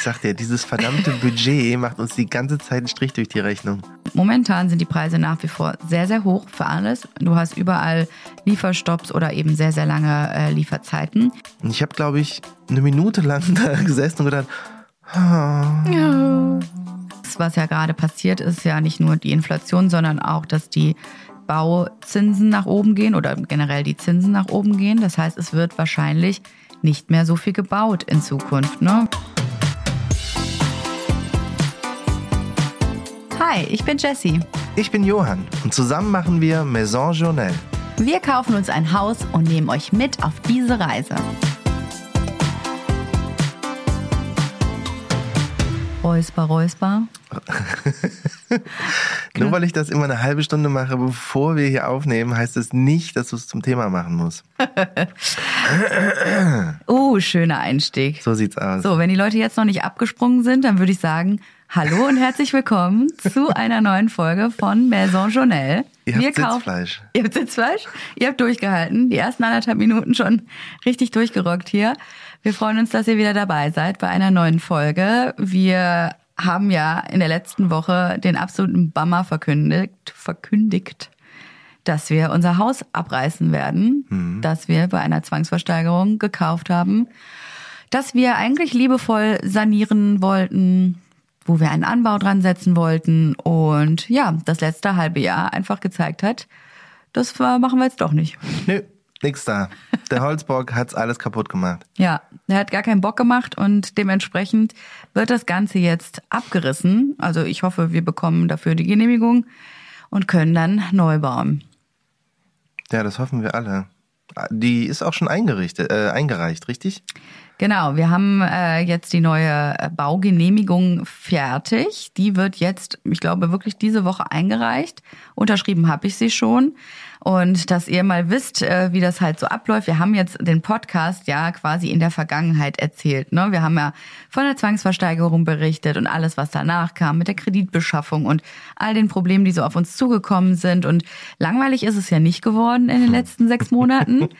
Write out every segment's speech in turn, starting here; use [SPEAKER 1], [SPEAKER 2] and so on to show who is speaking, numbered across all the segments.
[SPEAKER 1] Ich sag dir, dieses verdammte Budget macht uns die ganze Zeit einen Strich durch die Rechnung.
[SPEAKER 2] Momentan sind die Preise nach wie vor sehr, sehr hoch für alles. Du hast überall Lieferstopps oder eben sehr, sehr lange äh, Lieferzeiten.
[SPEAKER 1] Ich habe, glaube ich, eine Minute lang da gesessen und gedacht, oh.
[SPEAKER 2] Was ja gerade passiert, ist ja nicht nur die Inflation, sondern auch, dass die Bauzinsen nach oben gehen oder generell die Zinsen nach oben gehen. Das heißt, es wird wahrscheinlich nicht mehr so viel gebaut in Zukunft. Ne? Hi, ich bin Jessie.
[SPEAKER 1] Ich bin Johann und zusammen machen wir Maison Journal.
[SPEAKER 2] Wir kaufen uns ein Haus und nehmen euch mit auf diese Reise. Räusper, Räusper.
[SPEAKER 1] Nur weil ich das immer eine halbe Stunde mache, bevor wir hier aufnehmen, heißt es nicht, dass du es zum Thema machen musst.
[SPEAKER 2] oh, schöner Einstieg.
[SPEAKER 1] So sieht's aus.
[SPEAKER 2] So, wenn die Leute jetzt noch nicht abgesprungen sind, dann würde ich sagen, hallo und herzlich willkommen zu einer neuen Folge von Maison Journal.
[SPEAKER 1] Ihr habt Sitzfleisch.
[SPEAKER 2] Ihr habt Sitzfleisch? Ihr habt durchgehalten. Die ersten anderthalb Minuten schon richtig durchgerockt hier. Wir freuen uns, dass ihr wieder dabei seid bei einer neuen Folge. Wir haben ja in der letzten Woche den absoluten Bummer verkündigt, verkündigt, dass wir unser Haus abreißen werden, mhm. dass wir bei einer Zwangsversteigerung gekauft haben, dass wir eigentlich liebevoll sanieren wollten, wo wir einen Anbau dran setzen wollten und ja, das letzte halbe Jahr einfach gezeigt hat, das machen wir jetzt doch nicht.
[SPEAKER 1] Nö, nix da. Der Holzbock hat's alles kaputt gemacht.
[SPEAKER 2] Ja, er hat gar keinen Bock gemacht und dementsprechend wird das Ganze jetzt abgerissen. Also ich hoffe, wir bekommen dafür die Genehmigung und können dann neu bauen.
[SPEAKER 1] Ja, das hoffen wir alle. Die ist auch schon eingerichtet, äh, eingereicht, richtig?
[SPEAKER 2] Genau, wir haben äh, jetzt die neue Baugenehmigung fertig. Die wird jetzt, ich glaube, wirklich diese Woche eingereicht. Unterschrieben habe ich sie schon. Und dass ihr mal wisst, äh, wie das halt so abläuft. Wir haben jetzt den Podcast ja quasi in der Vergangenheit erzählt. Ne? Wir haben ja von der Zwangsversteigerung berichtet und alles, was danach kam mit der Kreditbeschaffung und all den Problemen, die so auf uns zugekommen sind. Und langweilig ist es ja nicht geworden in den letzten sechs Monaten.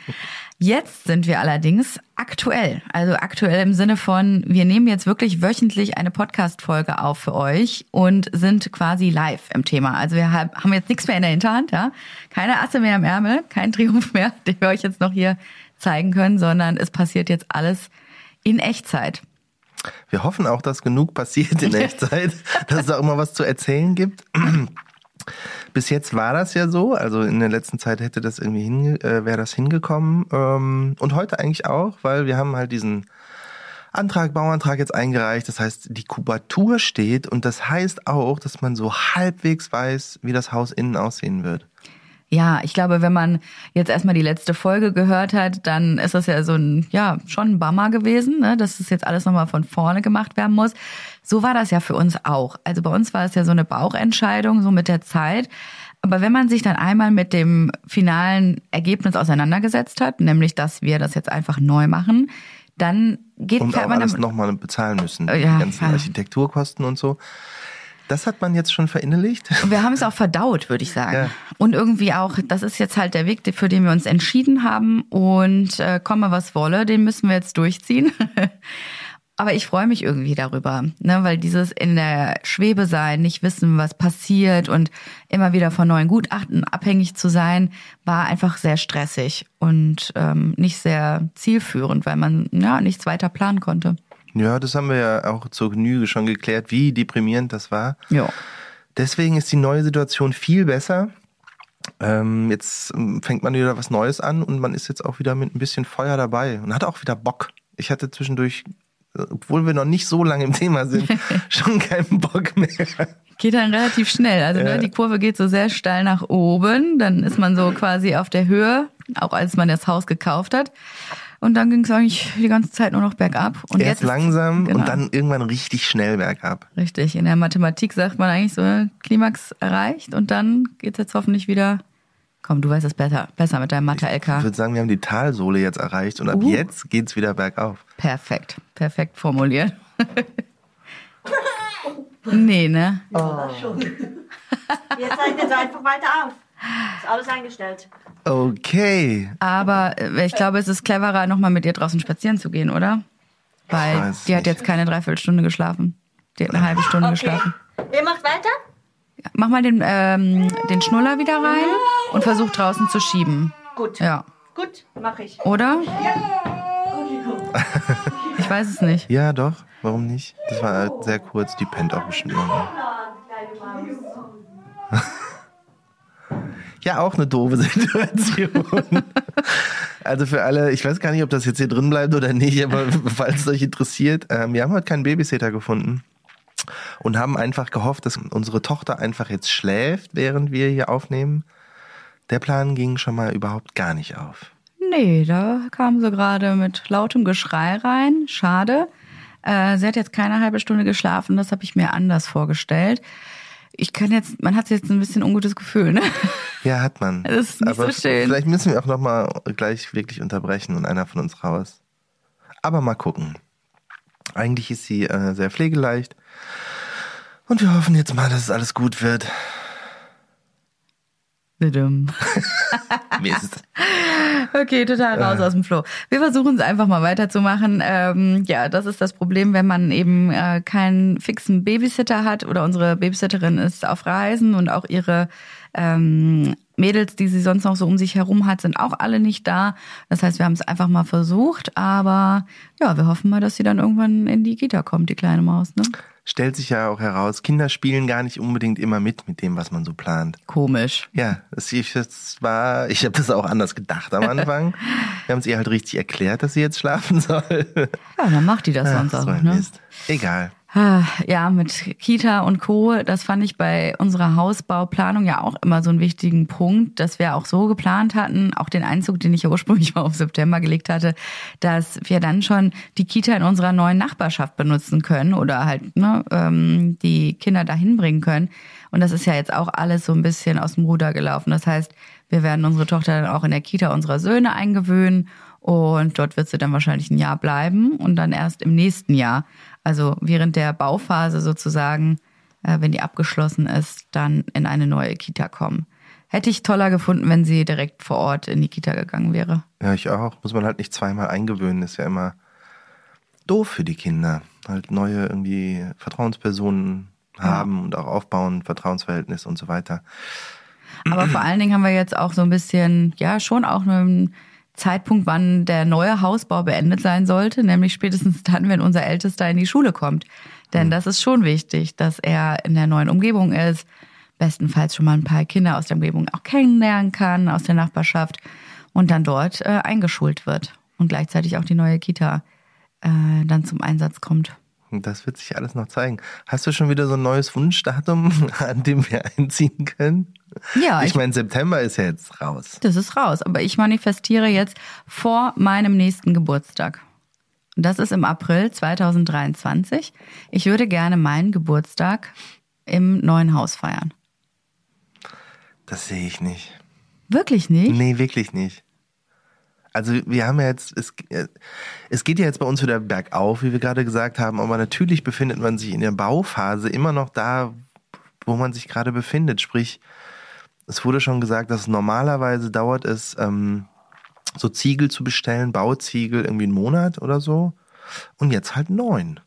[SPEAKER 2] Jetzt sind wir allerdings aktuell. Also aktuell im Sinne von, wir nehmen jetzt wirklich wöchentlich eine Podcast-Folge auf für euch und sind quasi live im Thema. Also wir haben jetzt nichts mehr in der Hinterhand, ja. Keine Asse mehr im Ärmel, kein Triumph mehr, den wir euch jetzt noch hier zeigen können, sondern es passiert jetzt alles in Echtzeit.
[SPEAKER 1] Wir hoffen auch, dass genug passiert in Echtzeit, dass es auch immer was zu erzählen gibt. Bis jetzt war das ja so, also in der letzten Zeit hätte das irgendwie hin, äh, wäre das hingekommen ähm, und heute eigentlich auch, weil wir haben halt diesen Antrag, Bauantrag jetzt eingereicht. Das heißt, die Kubatur steht und das heißt auch, dass man so halbwegs weiß, wie das Haus innen aussehen wird.
[SPEAKER 2] Ja, ich glaube, wenn man jetzt erstmal die letzte Folge gehört hat, dann ist das ja so ein, ja, schon ein Bummer gewesen, ne? dass das jetzt alles nochmal von vorne gemacht werden muss. So war das ja für uns auch. Also bei uns war es ja so eine Bauchentscheidung, so mit der Zeit. Aber wenn man sich dann einmal mit dem finalen Ergebnis auseinandergesetzt hat, nämlich, dass wir das jetzt einfach neu machen, dann geht
[SPEAKER 1] und auch alles nochmal bezahlen müssen, ja, die ganzen ja. Architekturkosten und so. Das hat man jetzt schon verinnerlicht.
[SPEAKER 2] Wir haben es auch verdaut, würde ich sagen. Ja. Und irgendwie auch, das ist jetzt halt der Weg, für den wir uns entschieden haben. Und äh, komme, was wolle, den müssen wir jetzt durchziehen. Aber ich freue mich irgendwie darüber, ne? weil dieses in der Schwebe sein, nicht wissen, was passiert und immer wieder von neuen Gutachten abhängig zu sein, war einfach sehr stressig und ähm, nicht sehr zielführend, weil man ja nichts weiter planen konnte.
[SPEAKER 1] Ja, das haben wir ja auch zur Genüge schon geklärt, wie deprimierend das war.
[SPEAKER 2] Ja.
[SPEAKER 1] Deswegen ist die neue Situation viel besser. Ähm, jetzt ähm, fängt man wieder was Neues an und man ist jetzt auch wieder mit ein bisschen Feuer dabei und hat auch wieder Bock. Ich hatte zwischendurch, obwohl wir noch nicht so lange im Thema sind, schon keinen Bock mehr.
[SPEAKER 2] Geht dann relativ schnell. Also ne, die Kurve geht so sehr steil nach oben. Dann ist man so quasi auf der Höhe, auch als man das Haus gekauft hat. Und dann ging es eigentlich die ganze Zeit nur noch bergab. Und
[SPEAKER 1] Erst
[SPEAKER 2] jetzt
[SPEAKER 1] langsam genau. und dann irgendwann richtig schnell bergab.
[SPEAKER 2] Richtig. In der Mathematik sagt man eigentlich so Klimax erreicht und dann geht es jetzt hoffentlich wieder. Komm, du weißt es besser, besser mit deinem Mathe-LK.
[SPEAKER 1] Ich würde sagen, wir haben die Talsohle jetzt erreicht und ab uh. jetzt geht's wieder bergauf.
[SPEAKER 2] Perfekt, perfekt formuliert. nee, ne?
[SPEAKER 3] Oh. Jetzt zeichnet es einfach weiter auf. Ist alles eingestellt.
[SPEAKER 1] Okay.
[SPEAKER 2] Aber äh, ich glaube, es ist cleverer, nochmal mit ihr draußen spazieren zu gehen, oder? Weil die hat
[SPEAKER 1] nicht.
[SPEAKER 2] jetzt keine Dreiviertelstunde geschlafen. Die hat eine halbe Stunde
[SPEAKER 3] Okay.
[SPEAKER 2] geschlafen.
[SPEAKER 3] Ihr macht weiter?
[SPEAKER 2] Mach mal den, ähm, den Schnuller wieder rein und versuch draußen zu schieben.
[SPEAKER 3] Gut.
[SPEAKER 2] Ja.
[SPEAKER 3] Gut, mach ich.
[SPEAKER 2] Oder?
[SPEAKER 3] Okay, gut.
[SPEAKER 2] Ich weiß es nicht.
[SPEAKER 1] Ja, doch. Warum nicht? Das war halt sehr kurz. Die pennt auch bestimmt immer noch. Ja, auch eine doofe Situation. also für alle, ich weiß gar nicht, ob das jetzt hier drin bleibt oder nicht, aber falls es euch interessiert, ähm, wir haben heute keinen Babysitter gefunden und haben einfach gehofft, dass unsere Tochter einfach jetzt schläft, während wir hier aufnehmen. Der Plan ging schon mal überhaupt gar nicht auf.
[SPEAKER 2] Nee, da kam sie gerade mit lautem Geschrei rein. Schade. Äh, sie hat jetzt keine halbe Stunde geschlafen. Das habe ich mir anders vorgestellt. Ich kann jetzt, man hat jetzt ein bisschen ungutes Gefühl, ne?
[SPEAKER 1] Ja, hat man.
[SPEAKER 2] Das ist nicht
[SPEAKER 1] Aber
[SPEAKER 2] so schön.
[SPEAKER 1] Vielleicht müssen wir auch noch mal gleich wirklich unterbrechen und einer von uns raus. Aber mal gucken. Eigentlich ist sie äh, sehr pflegeleicht. Und wir hoffen jetzt mal, dass es alles gut wird. Mist.
[SPEAKER 2] Okay, total raus
[SPEAKER 1] Äh.
[SPEAKER 2] aus dem Flow. Wir versuchen es einfach mal weiterzumachen. Ähm, ja, das ist das Problem, wenn man eben äh, keinen fixen Babysitter hat oder unsere Babysitterin ist auf Reisen und auch ihre ähm, Mädels, die sie sonst noch so um sich herum hat, sind auch alle nicht da. Das heißt, wir haben es einfach mal versucht, aber ja, wir hoffen mal, dass sie dann irgendwann in die Kita kommt, die kleine Maus. Ne?
[SPEAKER 1] Stellt sich ja auch heraus, Kinder spielen gar nicht unbedingt immer mit mit dem, was man so plant.
[SPEAKER 2] Komisch.
[SPEAKER 1] Ja, das, ich, das war, ich habe das auch anders gedacht am Anfang. wir haben es ihr halt richtig erklärt, dass sie jetzt schlafen soll.
[SPEAKER 2] Ja, dann macht die das sonst
[SPEAKER 1] so
[SPEAKER 2] auch. Ne?
[SPEAKER 1] Mist. Egal.
[SPEAKER 2] Ja, mit Kita und Co., das fand ich bei unserer Hausbauplanung ja auch immer so einen wichtigen Punkt, dass wir auch so geplant hatten, auch den Einzug, den ich ja ursprünglich mal auf September gelegt hatte, dass wir dann schon die Kita in unserer neuen Nachbarschaft benutzen können oder halt ne, ähm, die Kinder dahin bringen können. Und das ist ja jetzt auch alles so ein bisschen aus dem Ruder gelaufen. Das heißt, wir werden unsere Tochter dann auch in der Kita unserer Söhne eingewöhnen und dort wird sie dann wahrscheinlich ein Jahr bleiben und dann erst im nächsten Jahr, also während der Bauphase sozusagen, äh, wenn die abgeschlossen ist, dann in eine neue Kita kommen. Hätte ich toller gefunden, wenn sie direkt vor Ort in die Kita gegangen wäre.
[SPEAKER 1] Ja, ich auch. Muss man halt nicht zweimal eingewöhnen, ist ja immer doof für die Kinder. Halt neue irgendwie Vertrauenspersonen haben und auch aufbauen, Vertrauensverhältnis und so weiter.
[SPEAKER 2] Aber vor allen Dingen haben wir jetzt auch so ein bisschen, ja, schon auch einen Zeitpunkt, wann der neue Hausbau beendet sein sollte, nämlich spätestens dann, wenn unser Ältester in die Schule kommt. Denn das ist schon wichtig, dass er in der neuen Umgebung ist, bestenfalls schon mal ein paar Kinder aus der Umgebung auch kennenlernen kann, aus der Nachbarschaft und dann dort äh, eingeschult wird und gleichzeitig auch die neue Kita äh, dann zum Einsatz kommt.
[SPEAKER 1] Das wird sich alles noch zeigen. Hast du schon wieder so ein neues Wunschdatum, an dem wir einziehen können?
[SPEAKER 2] Ja,
[SPEAKER 1] ich
[SPEAKER 2] ich,
[SPEAKER 1] meine, September ist ja jetzt raus.
[SPEAKER 2] das ist raus. Aber ich manifestiere jetzt vor meinem nächsten Geburtstag. Und Das ist im April 2023. Ich würde gerne meinen Geburtstag im neuen Haus feiern.
[SPEAKER 1] Das sehe ich nicht.
[SPEAKER 2] Wirklich nicht?
[SPEAKER 1] Nee, wirklich nicht. Also wir haben ja jetzt, es, äh, es geht ja jetzt bei uns wieder bergauf, wie wir gerade gesagt haben, aber natürlich befindet man sich in der Bauphase immer noch da, wo man sich gerade befindet. Sprich, es wurde schon gesagt, dass normalerweise dauert es, ähm, so Ziegel zu bestellen, Bauziegel irgendwie einen Monat oder so. Und jetzt halt neun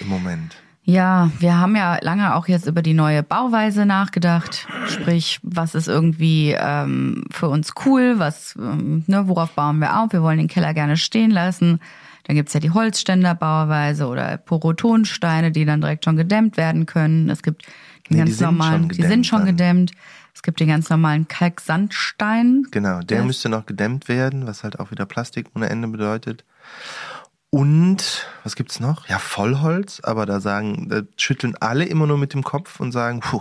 [SPEAKER 1] im Moment.
[SPEAKER 2] Ja, wir haben ja lange auch jetzt über die neue Bauweise nachgedacht. Sprich, was ist irgendwie ähm, für uns cool, was, ähm, ne, worauf bauen wir auf? Wir wollen den Keller gerne stehen lassen. Dann gibt's ja die Holzständerbauweise oder Porotonsteine, die dann direkt schon gedämmt werden können. Es gibt den
[SPEAKER 1] Nee, die
[SPEAKER 2] ganz
[SPEAKER 1] sind
[SPEAKER 2] normalen, die sind schon
[SPEAKER 1] dann.
[SPEAKER 2] gedämmt. Es gibt den ganz normalen Kalksandstein.
[SPEAKER 1] Genau, der
[SPEAKER 2] Das-
[SPEAKER 1] müsste noch gedämmt werden, was halt auch wieder Plastik ohne Ende bedeutet. Und was gibt's noch? Ja, Vollholz, aber da sagen, da schütteln alle immer nur mit dem Kopf und sagen, puh,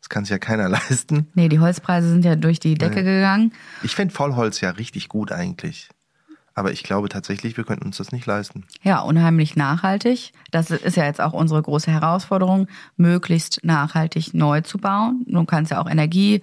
[SPEAKER 1] das kann sich ja keiner leisten.
[SPEAKER 2] Nee, die Holzpreise sind ja durch die Decke gegangen.
[SPEAKER 1] Ich fänd Vollholz ja richtig gut eigentlich. Aber ich glaube tatsächlich, wir könnten uns das nicht leisten.
[SPEAKER 2] Ja, unheimlich nachhaltig. Das ist ja jetzt auch unsere große Herausforderung, möglichst nachhaltig neu zu bauen. Du kannst ja auch Energiewerte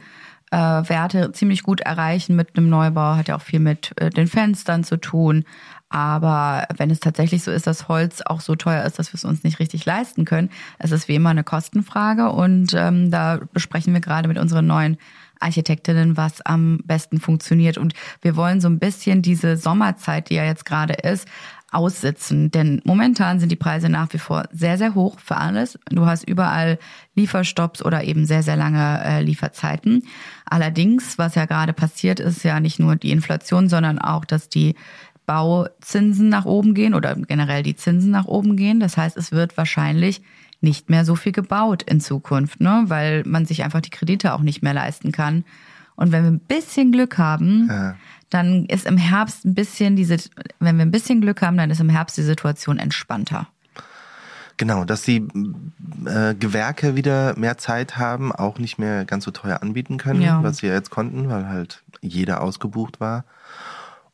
[SPEAKER 2] äh, ziemlich gut erreichen mit einem Neubau, hat ja auch viel mit äh, den Fenstern zu tun. Aber wenn es tatsächlich so ist, dass Holz auch so teuer ist, dass wir es uns nicht richtig leisten können, es ist wie immer eine Kostenfrage. Und ähm, da besprechen wir gerade mit unseren neuen Architektinnen, was am besten funktioniert. Und wir wollen so ein bisschen diese Sommerzeit, die ja jetzt gerade ist, aussitzen. Denn momentan sind die Preise nach wie vor sehr, sehr hoch für alles. Du hast überall Lieferstopps oder eben sehr, sehr lange äh, Lieferzeiten. Allerdings, was ja gerade passiert, ist ja nicht nur die Inflation, sondern auch, dass die Bauzinsen nach oben gehen oder generell die Zinsen nach oben gehen. Das heißt, es wird wahrscheinlich nicht mehr so viel gebaut in Zukunft, ne? weil man sich einfach die Kredite auch nicht mehr leisten kann. Und wenn wir ein bisschen Glück haben, ja. dann ist im Herbst ein bisschen diese, wenn wir ein bisschen Glück haben, dann ist im Herbst die Situation entspannter.
[SPEAKER 1] Genau, dass die äh, Gewerke wieder mehr Zeit haben, auch nicht mehr ganz so teuer anbieten können, ja. was sie jetzt konnten, weil halt jeder ausgebucht war.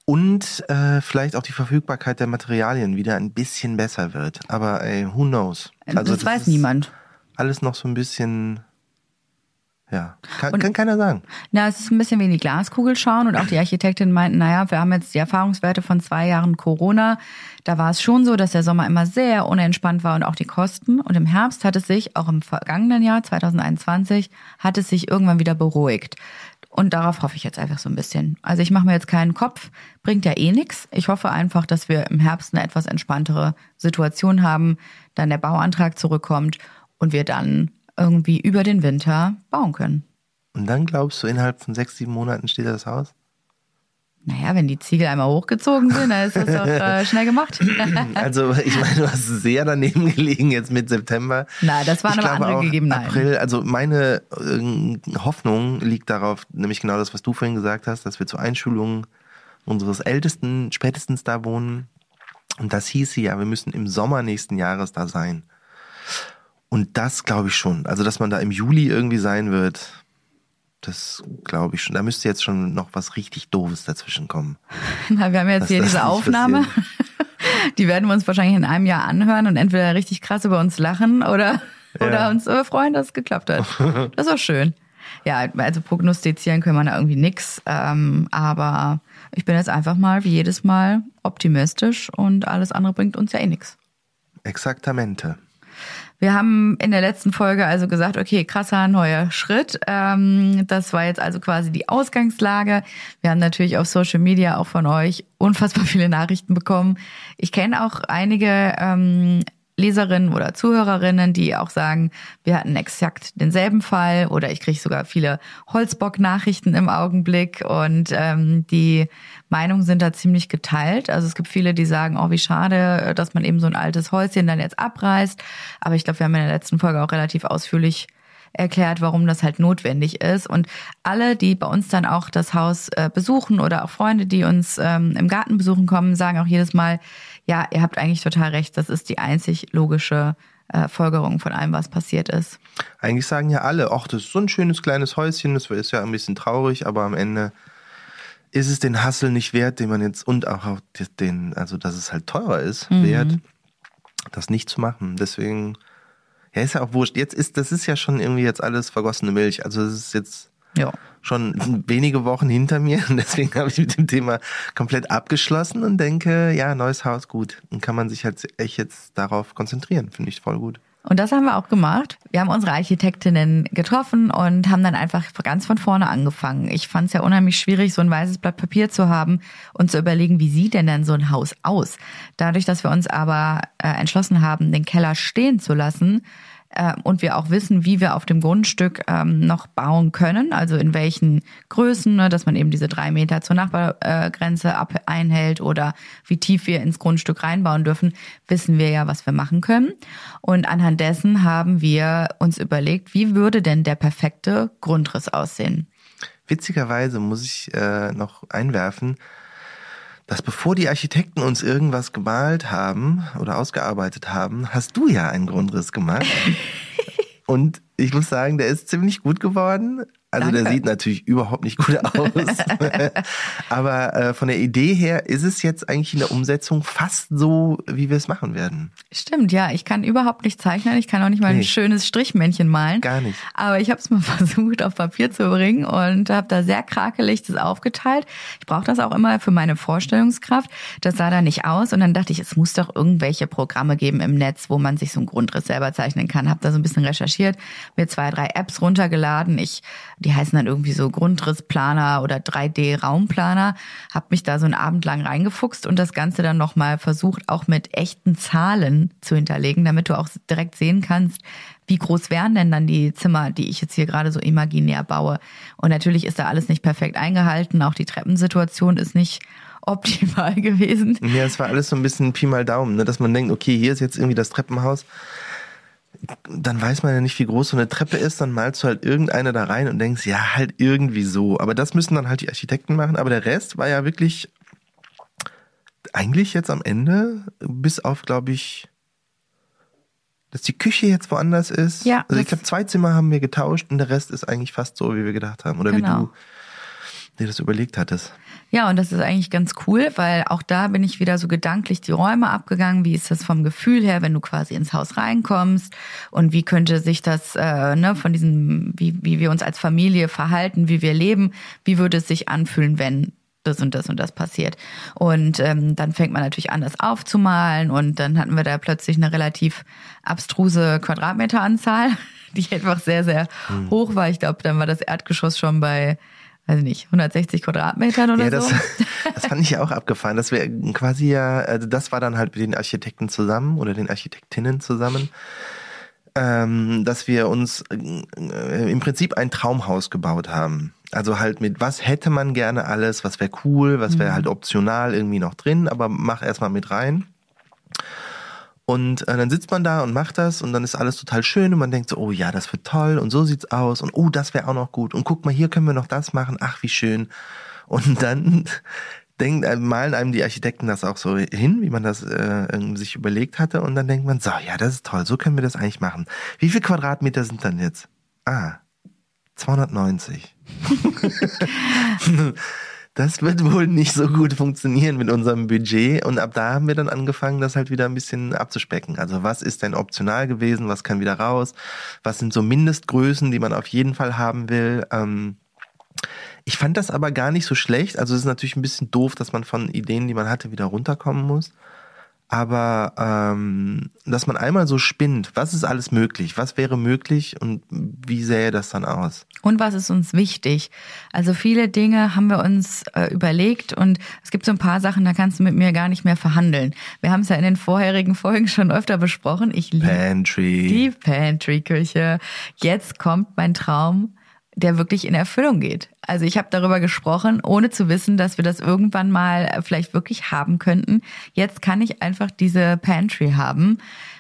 [SPEAKER 1] Und äh, vielleicht auch die Verfügbarkeit der Materialien wieder ein bisschen besser wird. Aber ey, who knows?
[SPEAKER 2] Also, das, das weiß niemand.
[SPEAKER 1] Alles noch so ein bisschen ja, kann, und, kann keiner sagen.
[SPEAKER 2] Na, es ist ein bisschen wie in die Glaskugel schauen und auch die Architektin meinten, naja, wir haben jetzt die Erfahrungswerte von zwei Jahren Corona. Da war es schon so, dass der Sommer immer sehr unentspannt war und auch die Kosten. Und im Herbst hat es sich, auch im vergangenen Jahr 2021, hat es sich irgendwann wieder beruhigt. Und darauf hoffe ich jetzt einfach so ein bisschen. Also ich mache mir jetzt keinen Kopf, bringt ja eh nichts. Ich hoffe einfach, dass wir im Herbst eine etwas entspanntere Situation haben, dann der Bauantrag zurückkommt und wir dann irgendwie über den Winter bauen können.
[SPEAKER 1] Und dann glaubst du, innerhalb von sechs, sieben Monaten steht das Haus?
[SPEAKER 2] Naja, wenn die Ziegel einmal hochgezogen sind, dann ist das doch äh, schnell gemacht.
[SPEAKER 1] also ich meine, du hast sehr daneben gelegen jetzt mit September.
[SPEAKER 2] Na, das waren ich aber andere Gegebenheiten.
[SPEAKER 1] April, also meine äh, Hoffnung liegt darauf, nämlich genau das, was du vorhin gesagt hast, dass wir zur Einschulung unseres Ältesten spätestens da wohnen. Und das hieße ja, wir müssen im Sommer nächsten Jahres da sein. Und das glaube ich schon. Also, dass man da im Juli irgendwie sein wird, das glaube ich schon. Da müsste jetzt schon noch was richtig Doofes dazwischen kommen.
[SPEAKER 2] Na, wir haben jetzt hier diese Aufnahme. Die werden wir uns wahrscheinlich in einem Jahr anhören und entweder richtig krass über uns lachen oder, ja. oder uns äh, freuen, dass es geklappt hat. Das ist auch schön. Ja, also prognostizieren können wir da irgendwie nix. Ähm, aber ich bin jetzt einfach mal wie jedes Mal optimistisch und alles andere bringt uns ja eh nix.
[SPEAKER 1] Exaktamente.
[SPEAKER 2] Wir haben in der letzten Folge also gesagt, okay, krasser neuer Schritt. Ähm, das war jetzt also quasi die Ausgangslage. Wir haben natürlich auf Social Media auch von euch unfassbar viele Nachrichten bekommen. Ich kenne auch einige ähm, Leserinnen oder Zuhörerinnen, die auch sagen, wir hatten exakt denselben Fall oder ich kriege sogar viele Holzbock-Nachrichten im Augenblick und ähm, die Meinungen sind da ziemlich geteilt. Also es gibt viele, die sagen, oh wie schade, dass man eben so ein altes Häuschen dann jetzt abreißt. Aber ich glaube, wir haben in der letzten Folge auch relativ ausführlich erklärt, warum das halt notwendig ist. Und alle, die bei uns dann auch das Haus äh, besuchen oder auch Freunde, die uns ähm, im Garten besuchen kommen, sagen auch jedes Mal, ja, ihr habt eigentlich total recht, das ist die einzig logische äh, Folgerung von allem, was passiert ist.
[SPEAKER 1] Eigentlich sagen ja alle, ach, das ist so ein schönes kleines Häuschen, das ist ja ein bisschen traurig, aber am Ende ist es den Hassel nicht wert, den man jetzt und auch den, also dass es halt teurer ist, mhm. wert, das nicht zu machen. Deswegen ja, ist ja auch wurscht. Jetzt ist, das ist ja schon irgendwie jetzt alles vergossene Milch. Also es ist jetzt ja. Schon wenige Wochen hinter mir und deswegen habe ich mit dem Thema komplett abgeschlossen und denke, ja, neues Haus gut. Und kann man sich halt echt jetzt darauf konzentrieren. Finde ich voll gut.
[SPEAKER 2] Und das haben wir auch gemacht. Wir haben unsere Architektinnen getroffen und haben dann einfach ganz von vorne angefangen. Ich fand es ja unheimlich schwierig, so ein weißes Blatt Papier zu haben und zu überlegen, wie sieht denn denn so ein Haus aus? Dadurch, dass wir uns aber äh, entschlossen haben, den Keller stehen zu lassen, äh, und wir auch wissen, wie wir auf dem Grundstück ähm, noch bauen können, also in welchen Größen, ne, dass man eben diese drei Meter zur Nachbargrenze ab einhält oder wie tief wir ins Grundstück reinbauen dürfen, wissen wir ja, was wir machen können. Und anhand dessen haben wir uns überlegt, wie würde denn der perfekte Grundriss aussehen?
[SPEAKER 1] Witzigerweise muss ich äh, noch einwerfen, dass bevor die Architekten uns irgendwas gemalt haben oder ausgearbeitet haben, hast du ja einen Grundriss gemacht. Und ich muss sagen, der ist ziemlich gut geworden. Also Danke. der sieht natürlich überhaupt nicht gut aus. Aber äh, von der Idee her ist es jetzt eigentlich in der Umsetzung fast so, wie wir es machen werden.
[SPEAKER 2] Stimmt, ja. Ich kann überhaupt nicht zeichnen. Ich kann auch nicht mal nee. ein schönes Strichmännchen malen.
[SPEAKER 1] Gar nicht.
[SPEAKER 2] Aber ich habe es mal versucht, auf Papier zu bringen und habe da sehr krakelig das aufgeteilt. Ich brauche das auch immer für meine Vorstellungskraft. Das sah da nicht aus. Und dann dachte ich, es muss doch irgendwelche Programme geben im Netz, wo man sich so einen Grundriss selber zeichnen kann. Habe da so ein bisschen recherchiert. mir zwei, drei Apps runtergeladen. Ich, die heißen dann irgendwie so Grundrissplaner oder 3D-Raumplaner. Hab mich da so einen Abend lang reingefuchst und das Ganze dann nochmal versucht, auch mit echten Zahlen zu hinterlegen, damit du auch direkt sehen kannst, wie groß wären denn dann die Zimmer, die ich jetzt hier gerade so imaginär baue. Und natürlich ist da alles nicht perfekt eingehalten. Auch die Treppensituation ist nicht optimal gewesen.
[SPEAKER 1] Ja, es war alles so ein bisschen Pi mal Daumen, ne? dass man denkt, okay, hier ist jetzt irgendwie das Treppenhaus. Dann weiß man ja nicht, wie groß so eine Treppe ist, dann malst du halt irgendeine da rein und denkst, ja, halt irgendwie so. Aber das müssen dann halt die Architekten machen. Aber der Rest war ja wirklich eigentlich jetzt am Ende, bis auf, glaube ich, dass die Küche jetzt woanders ist.
[SPEAKER 2] Ja,
[SPEAKER 1] Also ich glaube, zwei Zimmer haben wir getauscht und der Rest ist eigentlich fast so, wie wir gedacht haben. Oder wie
[SPEAKER 2] Genau.
[SPEAKER 1] du dir das überlegt hattest.
[SPEAKER 2] Ja, und das ist eigentlich ganz cool, weil auch da bin ich wieder so gedanklich die Räume abgegangen. Wie ist das vom Gefühl her, wenn du quasi ins Haus reinkommst? Und wie könnte sich das äh, ne, von diesem, wie, wie wir uns als Familie verhalten, wie wir leben, wie würde es sich anfühlen, wenn das und das und das passiert. Und ähm, dann fängt man natürlich an, das aufzumalen und dann hatten wir da plötzlich eine relativ abstruse Quadratmeteranzahl, die einfach sehr, sehr hoch war. Ich glaube, dann war das Erdgeschoss schon bei, weiß ich nicht, 160 Quadratmetern oder
[SPEAKER 1] Ja, das,
[SPEAKER 2] so.
[SPEAKER 1] das fand ich ja auch abgefahren. Das wäre quasi ja, also das war dann halt mit den Architekten zusammen oder den Architektinnen zusammen, ähm, dass wir uns äh, im Prinzip ein Traumhaus gebaut haben. Also halt mit, was hätte man gerne alles, was wäre cool, was wäre halt optional irgendwie noch drin, aber mach erstmal mit rein. Und äh, dann sitzt man da und macht das und dann ist alles total schön und man denkt so, oh ja, das wird toll und so sieht's aus und oh, das wäre auch noch gut und guck mal, hier können wir noch das machen, ach, wie schön. Und dann denkt, äh, malen einem die Architekten das auch so hin, wie man das äh, sich überlegt hatte und dann denkt man, so, ja, das ist toll, so können wir das eigentlich machen. Wie viel Quadratmeter sind dann jetzt? Ah, 290. Das wird wohl nicht so gut funktionieren mit unserem Budget. Und ab da haben wir dann angefangen, das halt wieder ein bisschen abzuspecken. Also was ist denn optional gewesen? Was kann wieder raus? Was sind so Mindestgrößen, die man auf jeden Fall haben will? Ähm, ich fand das aber gar nicht so schlecht. Also es ist natürlich ein bisschen doof, dass man von Ideen, die man hatte, wieder runterkommen muss. Aber ähm, dass man einmal so spinnt, was ist alles möglich? Was wäre möglich und wie sähe das dann aus?
[SPEAKER 2] Und was ist uns wichtig? Also viele Dinge haben wir uns äh, überlegt und es gibt so ein paar Sachen, da kannst du mit mir gar nicht mehr verhandeln. Wir haben es ja in den vorherigen Folgen schon öfter besprochen. Ich liebe
[SPEAKER 1] Pantry.
[SPEAKER 2] die Pantry-Küche. Jetzt kommt mein Traum, der wirklich in Erfüllung geht. Also ich habe darüber gesprochen, ohne zu wissen, dass wir das irgendwann mal äh, vielleicht wirklich haben könnten. Jetzt kann ich einfach diese Pantry haben.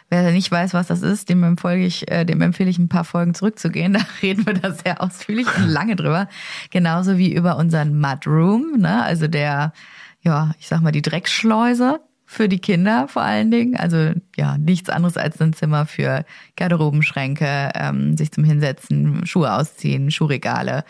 [SPEAKER 2] Wer nicht weiß, was das ist, dem empfehle ich, äh, dem empfehle ich ein paar Folgen zurückzugehen. Da reden wir da sehr ausführlich und lange drüber. Genauso wie über unseren Mudroom, ne? also der, ja, ich sag mal die Drecksschleuse für die Kinder vor allen Dingen. Also ja, nichts anderes als ein Zimmer für Garderobenschränke, ähm, sich zum Hinsetzen, Schuhe ausziehen, Schuhregale,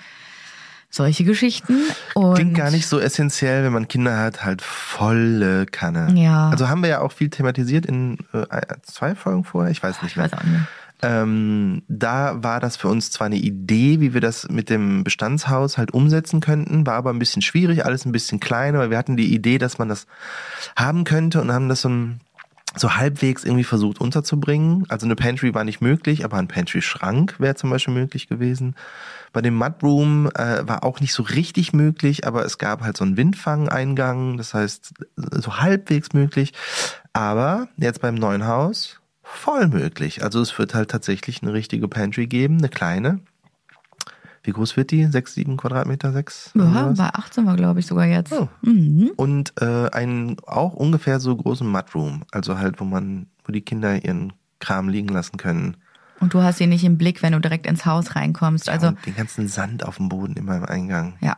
[SPEAKER 2] solche Geschichten. Und
[SPEAKER 1] Klingt gar nicht so essentiell, wenn man Kinder hat, halt volle Kanne.
[SPEAKER 2] Ja.
[SPEAKER 1] Also haben wir ja auch viel thematisiert in äh, zwei Folgen vorher, ich weiß nicht
[SPEAKER 2] ich
[SPEAKER 1] mehr.
[SPEAKER 2] weiß auch nicht.
[SPEAKER 1] Ähm, da war das für uns zwar eine Idee, wie wir das mit dem Bestandshaus halt umsetzen könnten, war aber ein bisschen schwierig, alles ein bisschen kleiner, weil wir hatten die Idee, dass man das haben könnte und haben das so, so halbwegs irgendwie versucht unterzubringen. Also eine Pantry war nicht möglich, aber ein Pantry-Schrank wäre zum Beispiel möglich gewesen. Bei dem Mudroom äh, war auch nicht so richtig möglich, aber es gab halt so einen Windfangeingang, das heißt so halbwegs möglich. Aber jetzt beim neuen Haus voll möglich. Also es wird halt tatsächlich eine richtige Pantry geben, eine kleine. Wie groß wird die? Sechs, sieben Quadratmeter, sechs?
[SPEAKER 2] Ja, bei 18 war, glaube ich, sogar jetzt.
[SPEAKER 1] Oh.
[SPEAKER 2] Mhm.
[SPEAKER 1] Und äh, einen auch ungefähr so großen Mudroom, also halt, wo man, wo die Kinder ihren Kram liegen lassen können.
[SPEAKER 2] Und du hast ihn nicht im Blick, wenn du direkt ins Haus reinkommst. Also
[SPEAKER 1] und den ganzen Sand auf dem Boden immer im Eingang.
[SPEAKER 2] ja.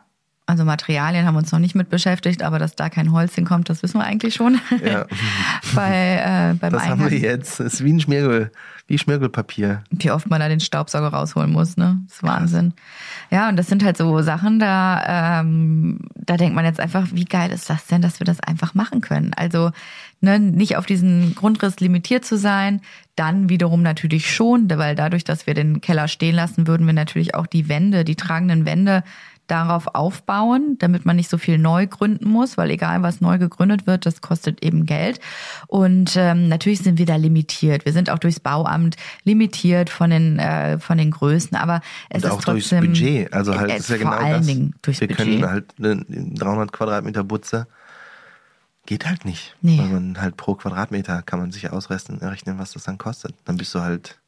[SPEAKER 2] Also Materialien haben wir uns noch nicht mit beschäftigt, aber dass da kein Holz hinkommt, das wissen wir eigentlich schon.
[SPEAKER 1] Ja.
[SPEAKER 2] bei, äh, beim
[SPEAKER 1] Das haben wir
[SPEAKER 2] Eingang.
[SPEAKER 1] jetzt. Das ist wie ein Schmirgel, wie Schmirgelpapier.
[SPEAKER 2] wie oft man da den Staubsauger rausholen muss, ne? Das ist Wahnsinn. Ja, und das sind halt so Sachen, da, ähm, da denkt man jetzt einfach, wie geil ist das denn, dass wir das einfach machen können? Also ne, nicht auf diesen Grundriss limitiert zu sein, dann wiederum natürlich schon, weil dadurch, dass wir den Keller stehen lassen, würden wir natürlich auch die Wände, die tragenden Wände darauf aufbauen, damit man nicht so viel neu gründen muss, weil egal was neu gegründet wird, das kostet eben Geld. Und ähm, natürlich sind wir da limitiert. Wir sind auch durchs Bauamt limitiert von den äh, von den Größen, aber es
[SPEAKER 1] und
[SPEAKER 2] ist
[SPEAKER 1] auch
[SPEAKER 2] trotzdem
[SPEAKER 1] durchs Budget. Also halt
[SPEAKER 2] äh,
[SPEAKER 1] ist ja
[SPEAKER 2] vor
[SPEAKER 1] genau
[SPEAKER 2] allen
[SPEAKER 1] das.
[SPEAKER 2] Dingen durchs
[SPEAKER 1] Wir
[SPEAKER 2] Budget.
[SPEAKER 1] können halt eine 300 Quadratmeter Butze geht halt nicht.
[SPEAKER 2] Nee.
[SPEAKER 1] Weil man halt pro Quadratmeter kann man sich ausrechnen, rechnen, was das dann kostet. Dann bist du halt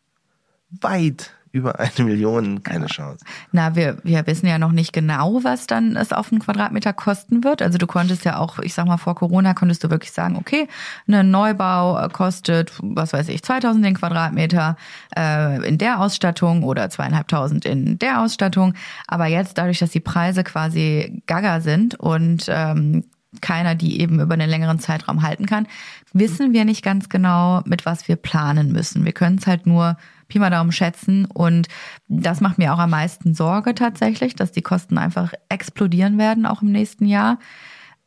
[SPEAKER 1] weit über eine Million, keine Chance.
[SPEAKER 2] Na, wir, wir wissen ja noch nicht genau, was dann es auf einen Quadratmeter kosten wird. Also du konntest ja auch, ich sag mal, vor Corona konntest du wirklich sagen, okay, ein Neubau äh, kostet, was weiß ich, 2000 den Quadratmeter äh, in der Ausstattung oder zweieinhalbtausend in der Ausstattung. Aber jetzt, dadurch, dass die Preise quasi gaga sind und ähm, keiner die eben über einen längeren Zeitraum halten kann, wissen wir nicht ganz genau, mit was wir planen müssen. Wir können es halt nur Pi mal Daumen schätzen und das macht mir auch am meisten Sorge tatsächlich, dass die Kosten einfach explodieren werden, auch im nächsten Jahr.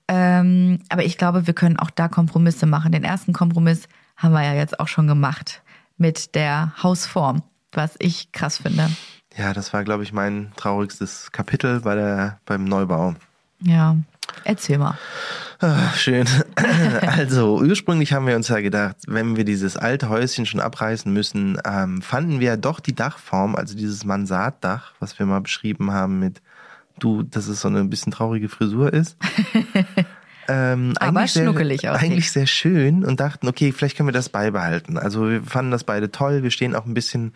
[SPEAKER 2] Ähm, aber ich glaube, wir können auch da Kompromisse machen. Den ersten Kompromiss haben wir ja jetzt auch schon gemacht mit der Hausform, was ich krass finde.
[SPEAKER 1] Ja, das war, glaube ich, mein traurigstes Kapitel bei der, beim Neubau.
[SPEAKER 2] Ja, erzähl mal.
[SPEAKER 1] Ah, schön. Also, ursprünglich haben wir uns ja gedacht, wenn wir dieses alte Häuschen schon abreißen müssen, ähm, fanden wir ja doch die Dachform, also dieses Mansarddach, was wir mal beschrieben haben mit du, dass es so eine bisschen traurige Frisur ist. Ähm,
[SPEAKER 2] Aber
[SPEAKER 1] eigentlich
[SPEAKER 2] schnuckelig
[SPEAKER 1] sehr. Eigentlich sehr schön und dachten, okay, vielleicht können wir das beibehalten. Also wir fanden das beide toll. Wir stehen auch ein bisschen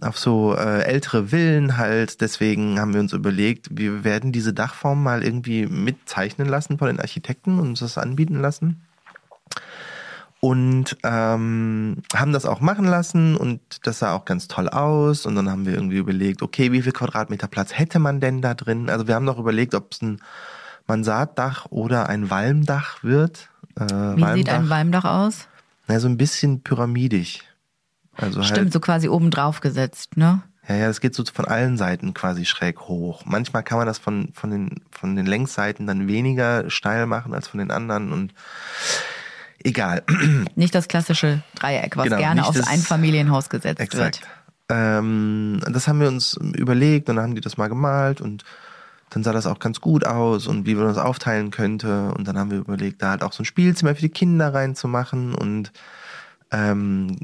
[SPEAKER 1] auf so äh, ältere Villen halt. Deswegen haben wir uns überlegt, wir werden diese Dachform mal irgendwie mitzeichnen lassen von den Architekten und uns das anbieten lassen. Und ähm, haben das auch machen lassen und das sah auch ganz toll aus. Und dann haben wir irgendwie überlegt, okay, wie viel Quadratmeter Platz hätte man denn da drin? Also wir haben noch überlegt, ob es ein Mansarddach oder ein Walmdach wird. Äh,
[SPEAKER 2] Wie sieht ein Walmdach aus?
[SPEAKER 1] Na, so ein bisschen pyramidisch. Also
[SPEAKER 2] Stimmt,
[SPEAKER 1] halt,
[SPEAKER 2] so quasi oben drauf gesetzt, ne?
[SPEAKER 1] ja, ja, es geht so von allen Seiten quasi schräg hoch. Manchmal kann man das von, von den, von den Längsseiten dann weniger steil machen als von den anderen und egal.
[SPEAKER 2] Nicht das klassische Dreieck, was
[SPEAKER 1] Genau,
[SPEAKER 2] gerne aufs
[SPEAKER 1] das-
[SPEAKER 2] Einfamilienhaus gesetzt
[SPEAKER 1] Exakt.
[SPEAKER 2] wird.
[SPEAKER 1] Ähm, das haben wir uns überlegt und dann haben die das mal gemalt und dann sah das auch ganz gut aus und wie man das aufteilen könnte. Und dann haben wir überlegt, da halt auch so ein Spielzimmer für die Kinder reinzumachen und ähm,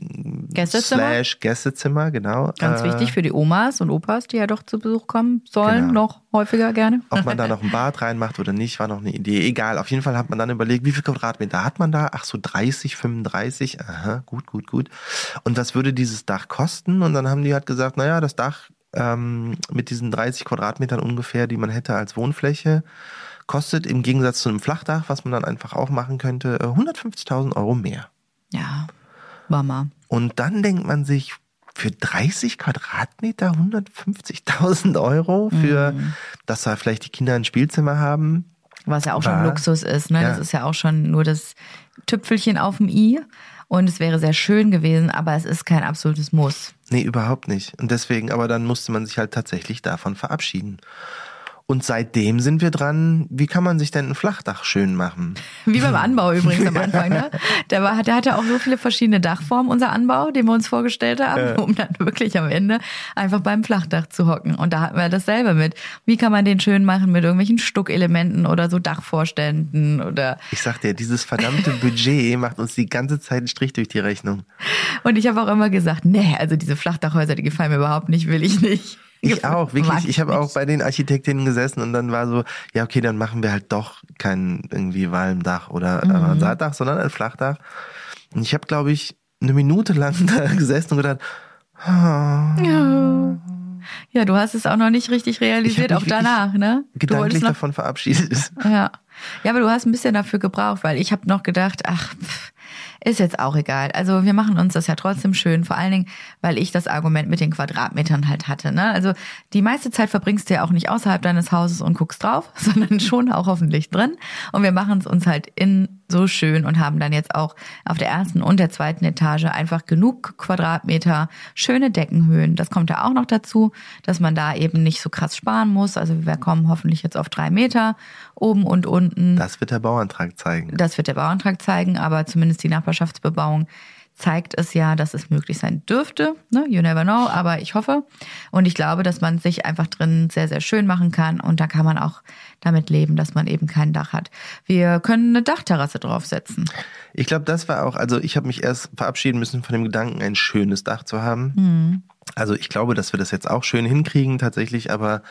[SPEAKER 2] Gästezimmer?
[SPEAKER 1] Slash Gästezimmer, genau.
[SPEAKER 2] Ganz
[SPEAKER 1] Äh,
[SPEAKER 2] wichtig für die Omas und Opas, die ja doch zu Besuch kommen sollen,
[SPEAKER 1] Genau.
[SPEAKER 2] noch häufiger gerne.
[SPEAKER 1] Ob man da noch ein Bad reinmacht oder nicht, war noch eine Idee. Egal, auf jeden Fall hat man dann überlegt, wie viel Quadratmeter hat man da? Ach so, 30, 35. Aha, gut, gut, gut. Und was würde dieses Dach kosten? Und dann haben die halt gesagt, naja, das Dach ähm, mit diesen 30 Quadratmetern ungefähr, die man hätte als Wohnfläche, kostet im Gegensatz zu einem Flachdach, was man dann einfach auch machen könnte, äh, 150.000 Euro mehr.
[SPEAKER 2] Ja, Mama.
[SPEAKER 1] Und dann denkt man sich, für 30 Quadratmeter 150.000 Euro für, dass da vielleicht die Kinder ein Spielzimmer haben.
[SPEAKER 2] Was ja auch schon
[SPEAKER 1] War-
[SPEAKER 2] Luxus ist, ne?
[SPEAKER 1] Ja.
[SPEAKER 2] Das ist ja auch schon nur das Tüpfelchen auf dem I. Und es wäre sehr schön gewesen, aber es ist kein absolutes Muss.
[SPEAKER 1] Nee, überhaupt nicht. Und deswegen, aber dann musste man sich halt tatsächlich davon verabschieden. Und seitdem sind wir dran, wie kann man sich denn ein Flachdach schön machen?
[SPEAKER 2] Wie beim Anbau übrigens am Anfang, ne? Der, war, der hatte auch so viele verschiedene Dachformen, unser Anbau, den wir uns vorgestellt haben, um dann wirklich am Ende einfach beim Flachdach zu hocken. Und da hatten wir dasselbe mit. Wie kann man den schön machen mit irgendwelchen Stuckelementen oder so Dachvorständen oder
[SPEAKER 1] Ich sag dir, dieses verdammte Budget macht uns die ganze Zeit einen Strich durch die Rechnung.
[SPEAKER 2] Und ich habe auch immer gesagt, nee, also diese Flachdachhäuser, die gefallen mir überhaupt nicht, will ich nicht.
[SPEAKER 1] Ich auch, wirklich. Ich habe auch bei den Architektinnen gesessen und dann war so, ja, okay, dann machen wir halt doch kein irgendwie Walmdach oder
[SPEAKER 2] Mhm.
[SPEAKER 1] Mansarddach, sondern ein Flachdach. Und ich habe, glaube ich, eine Minute lang da gesessen und gedacht,
[SPEAKER 2] Ja, du hast es auch noch nicht richtig realisiert, auch danach, ne?
[SPEAKER 1] Gedanklich davon verabschiedet.
[SPEAKER 2] Ja. Ja, aber du hast ein bisschen dafür gebraucht, weil ich habe noch gedacht, ach, pff, ist jetzt auch egal. Also wir machen uns das ja trotzdem schön, vor allen Dingen, weil ich das Argument mit den Quadratmetern halt hatte. Ne? Also die meiste Zeit verbringst du ja auch nicht außerhalb deines Hauses und guckst drauf, sondern schon auch hoffentlich drin. Und wir machen es uns halt in so schön und haben dann jetzt auch auf der ersten und der zweiten Etage einfach genug Quadratmeter, schöne Deckenhöhen. Das kommt ja auch noch dazu, dass man da eben nicht so krass sparen muss. Also wir kommen hoffentlich jetzt auf drei Meter oben und unten.
[SPEAKER 1] Das wird der Bauantrag zeigen.
[SPEAKER 2] Das wird der Bauantrag zeigen, aber zumindest die Nachbarschaftsbebauung zeigt es ja, dass es möglich sein dürfte. Ne? You never know, aber ich hoffe. Und ich glaube, dass man sich einfach drin sehr, sehr schön machen kann. Und da kann man auch damit leben, dass man eben kein Dach hat. Wir können eine Dachterrasse draufsetzen.
[SPEAKER 1] Ich glaube, das war auch, also ich habe mich erst verabschieden müssen von dem Gedanken, ein schönes Dach zu haben. Mhm. Also ich glaube, dass wir das jetzt auch schön hinkriegen tatsächlich, aber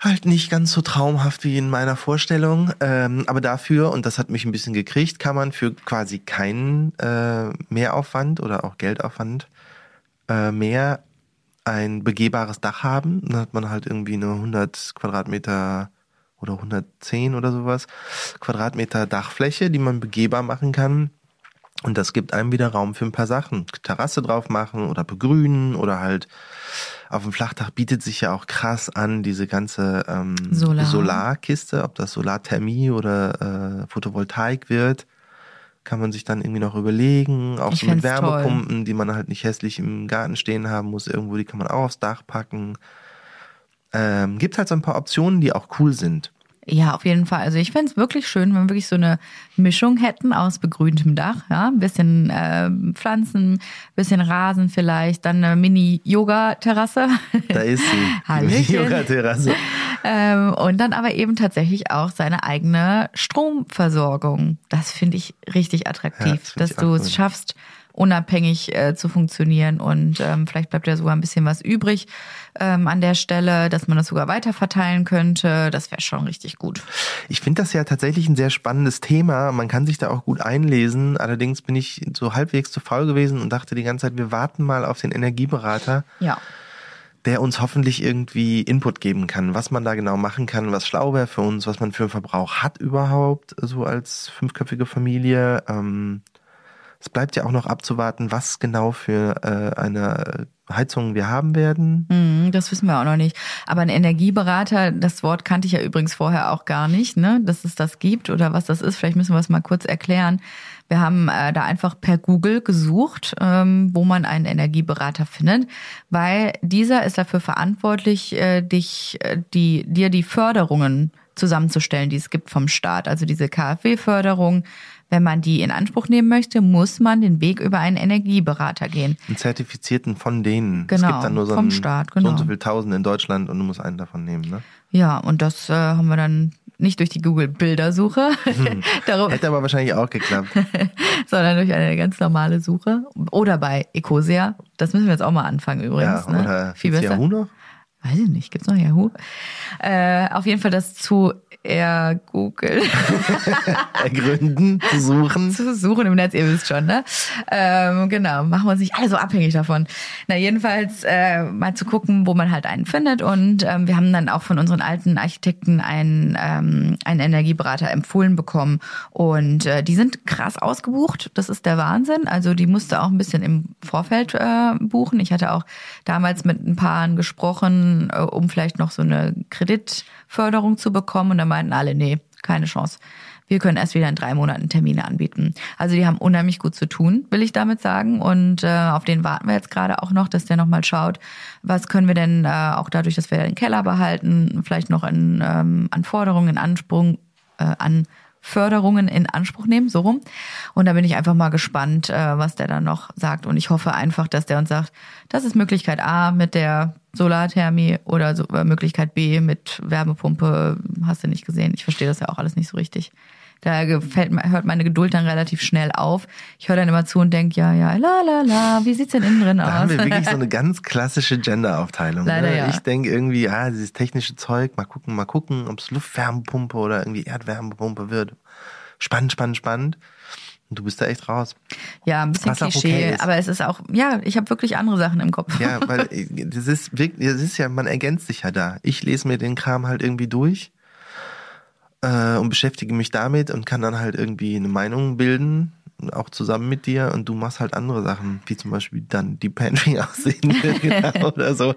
[SPEAKER 1] halt nicht ganz so traumhaft wie in meiner Vorstellung. Ähm, aber dafür, und das hat mich ein bisschen gekriegt, kann man für quasi keinen äh, Mehraufwand oder auch Geldaufwand äh, mehr ein begehbares Dach haben. Dann hat man halt irgendwie eine 100 Quadratmeter oder 110 oder sowas Quadratmeter Dachfläche, die man begehbar machen kann. Und das gibt einem wieder Raum für ein paar Sachen. Terrasse drauf machen oder begrünen oder halt auf dem Flachdach bietet sich ja auch krass an, diese ganze ähm, Solar. Solarkiste, ob das Solarthermie oder äh, Photovoltaik wird, kann man sich dann irgendwie noch überlegen. Auch ich so mit Wärmepumpen, toll. die man halt nicht hässlich im Garten stehen haben muss, irgendwo, die kann man auch aufs Dach packen. Ähm, gibt halt so ein paar Optionen, die auch cool sind.
[SPEAKER 2] Ja, auf jeden Fall. Also ich fände es wirklich schön, wenn wir wirklich so eine Mischung hätten aus begrüntem Dach, ja, ein bisschen äh, Pflanzen, ein bisschen Rasen vielleicht, dann eine Mini-Yoga-Terrasse.
[SPEAKER 1] Da ist sie, Yoga-Terrasse.
[SPEAKER 2] Ähm, und dann aber eben tatsächlich auch seine eigene Stromversorgung. Das finde ich richtig attraktiv, ja, das dass du es schaffst, unabhängig äh, zu funktionieren und ähm, vielleicht bleibt ja sogar ein bisschen was übrig ähm, an der Stelle, dass man das sogar weiter verteilen könnte. Das wäre schon richtig gut.
[SPEAKER 1] Ich finde das ja tatsächlich ein sehr spannendes Thema. Man kann sich da auch gut einlesen. Allerdings bin ich so halbwegs zu faul gewesen und dachte die ganze Zeit, wir warten mal auf den Energieberater.
[SPEAKER 2] Ja
[SPEAKER 1] der uns hoffentlich irgendwie Input geben kann, was man da genau machen kann, was schlau wäre für uns, was man für einen Verbrauch hat überhaupt, so als fünfköpfige Familie. Ähm, es bleibt ja auch noch abzuwarten, was genau für äh, eine Heizung wir haben werden.
[SPEAKER 2] Mm, das wissen wir auch noch nicht. Aber ein Energieberater, das Wort kannte ich ja übrigens vorher auch gar nicht, ne? dass es das gibt oder was das ist. Vielleicht müssen wir es mal kurz erklären. Wir haben äh, da einfach per Google gesucht, ähm, wo man einen Energieberater findet, weil dieser ist dafür verantwortlich, äh, dich, äh, die, dir die Förderungen zusammenzustellen, die es gibt vom Staat. Also diese KfW-Förderung, wenn man die in Anspruch nehmen möchte, muss man den Weg über einen Energieberater gehen.
[SPEAKER 1] Einen zertifizierten von denen.
[SPEAKER 2] Genau, es gibt dann nur so, vom Staat, genau.
[SPEAKER 1] so und so viel Tausend in Deutschland und du musst einen davon nehmen, ne?
[SPEAKER 2] Ja, und das äh, haben wir dann nicht durch die Google-Bildersuche. Hm.
[SPEAKER 1] Hätte aber wahrscheinlich auch geklappt.
[SPEAKER 2] sondern durch eine ganz normale Suche. Oder bei Ecosia. Das müssen wir jetzt auch mal anfangen übrigens. Ja,
[SPEAKER 1] ne? oder Viel besser. Yahoo noch?
[SPEAKER 2] Weiß ich nicht, gibt's noch Yahoo? Äh, auf jeden Fall das zu er Google.
[SPEAKER 1] Ergründen, zu suchen.
[SPEAKER 2] Zu suchen im Netz, ihr wisst schon, ne? Ähm, genau, machen wir uns nicht alle so abhängig davon. Na, jedenfalls äh, mal zu gucken, wo man halt einen findet. Und ähm, wir haben dann auch von unseren alten Architekten einen, ähm, einen Energieberater empfohlen bekommen. Und äh, die sind krass ausgebucht. Das ist der Wahnsinn. Also die musste auch ein bisschen im Vorfeld äh, buchen. Ich hatte auch damals mit ein paar gesprochen, äh, um vielleicht noch so eine Kreditförderung zu bekommen. Und dann meinten alle, nee, keine Chance. Wir können erst wieder in drei Monaten Termine anbieten. Also die haben unheimlich gut zu tun, will ich damit sagen. Und äh, auf den warten wir jetzt gerade auch noch, dass der nochmal schaut, was können wir denn äh, auch dadurch, dass wir den Keller behalten, vielleicht noch in, ähm, an Forderungen, in Ansprung, äh, an Förderungen in Anspruch nehmen, so rum. Und da bin ich einfach mal gespannt, äh, was der dann noch sagt. Und ich hoffe einfach, dass der uns sagt, das ist Möglichkeit A mit der Solarthermie oder äh, Möglichkeit B mit Wärmepumpe. Hast du nicht gesehen? Ich verstehe das ja auch alles nicht so richtig. Da gefällt, hört meine Geduld dann relativ schnell auf. Ich höre dann immer zu und denke, ja, ja, la, la, la, wie sieht's denn innen drin aus?
[SPEAKER 1] Da haben wir wirklich so eine ganz klassische Gender-Aufteilung. Ne?
[SPEAKER 2] ja.
[SPEAKER 1] Ich denke irgendwie, ah, dieses technische Zeug, mal gucken, mal gucken, ob es Luftwärmepumpe oder irgendwie Erdwärmepumpe wird. Spannend, spannend, spannend. Und du bist da echt raus.
[SPEAKER 2] Ja, ein bisschen Klischee, okay aber es ist auch, ja, ich habe wirklich andere Sachen im Kopf.
[SPEAKER 1] Ja, weil das ist wirklich, das ist ja, man ergänzt sich ja da. Ich lese mir den Kram halt irgendwie durch äh, und beschäftige mich damit und kann dann halt irgendwie eine Meinung bilden, auch zusammen mit dir und du machst halt andere Sachen, wie zum Beispiel dann die Pantry aussehen genau, oder so.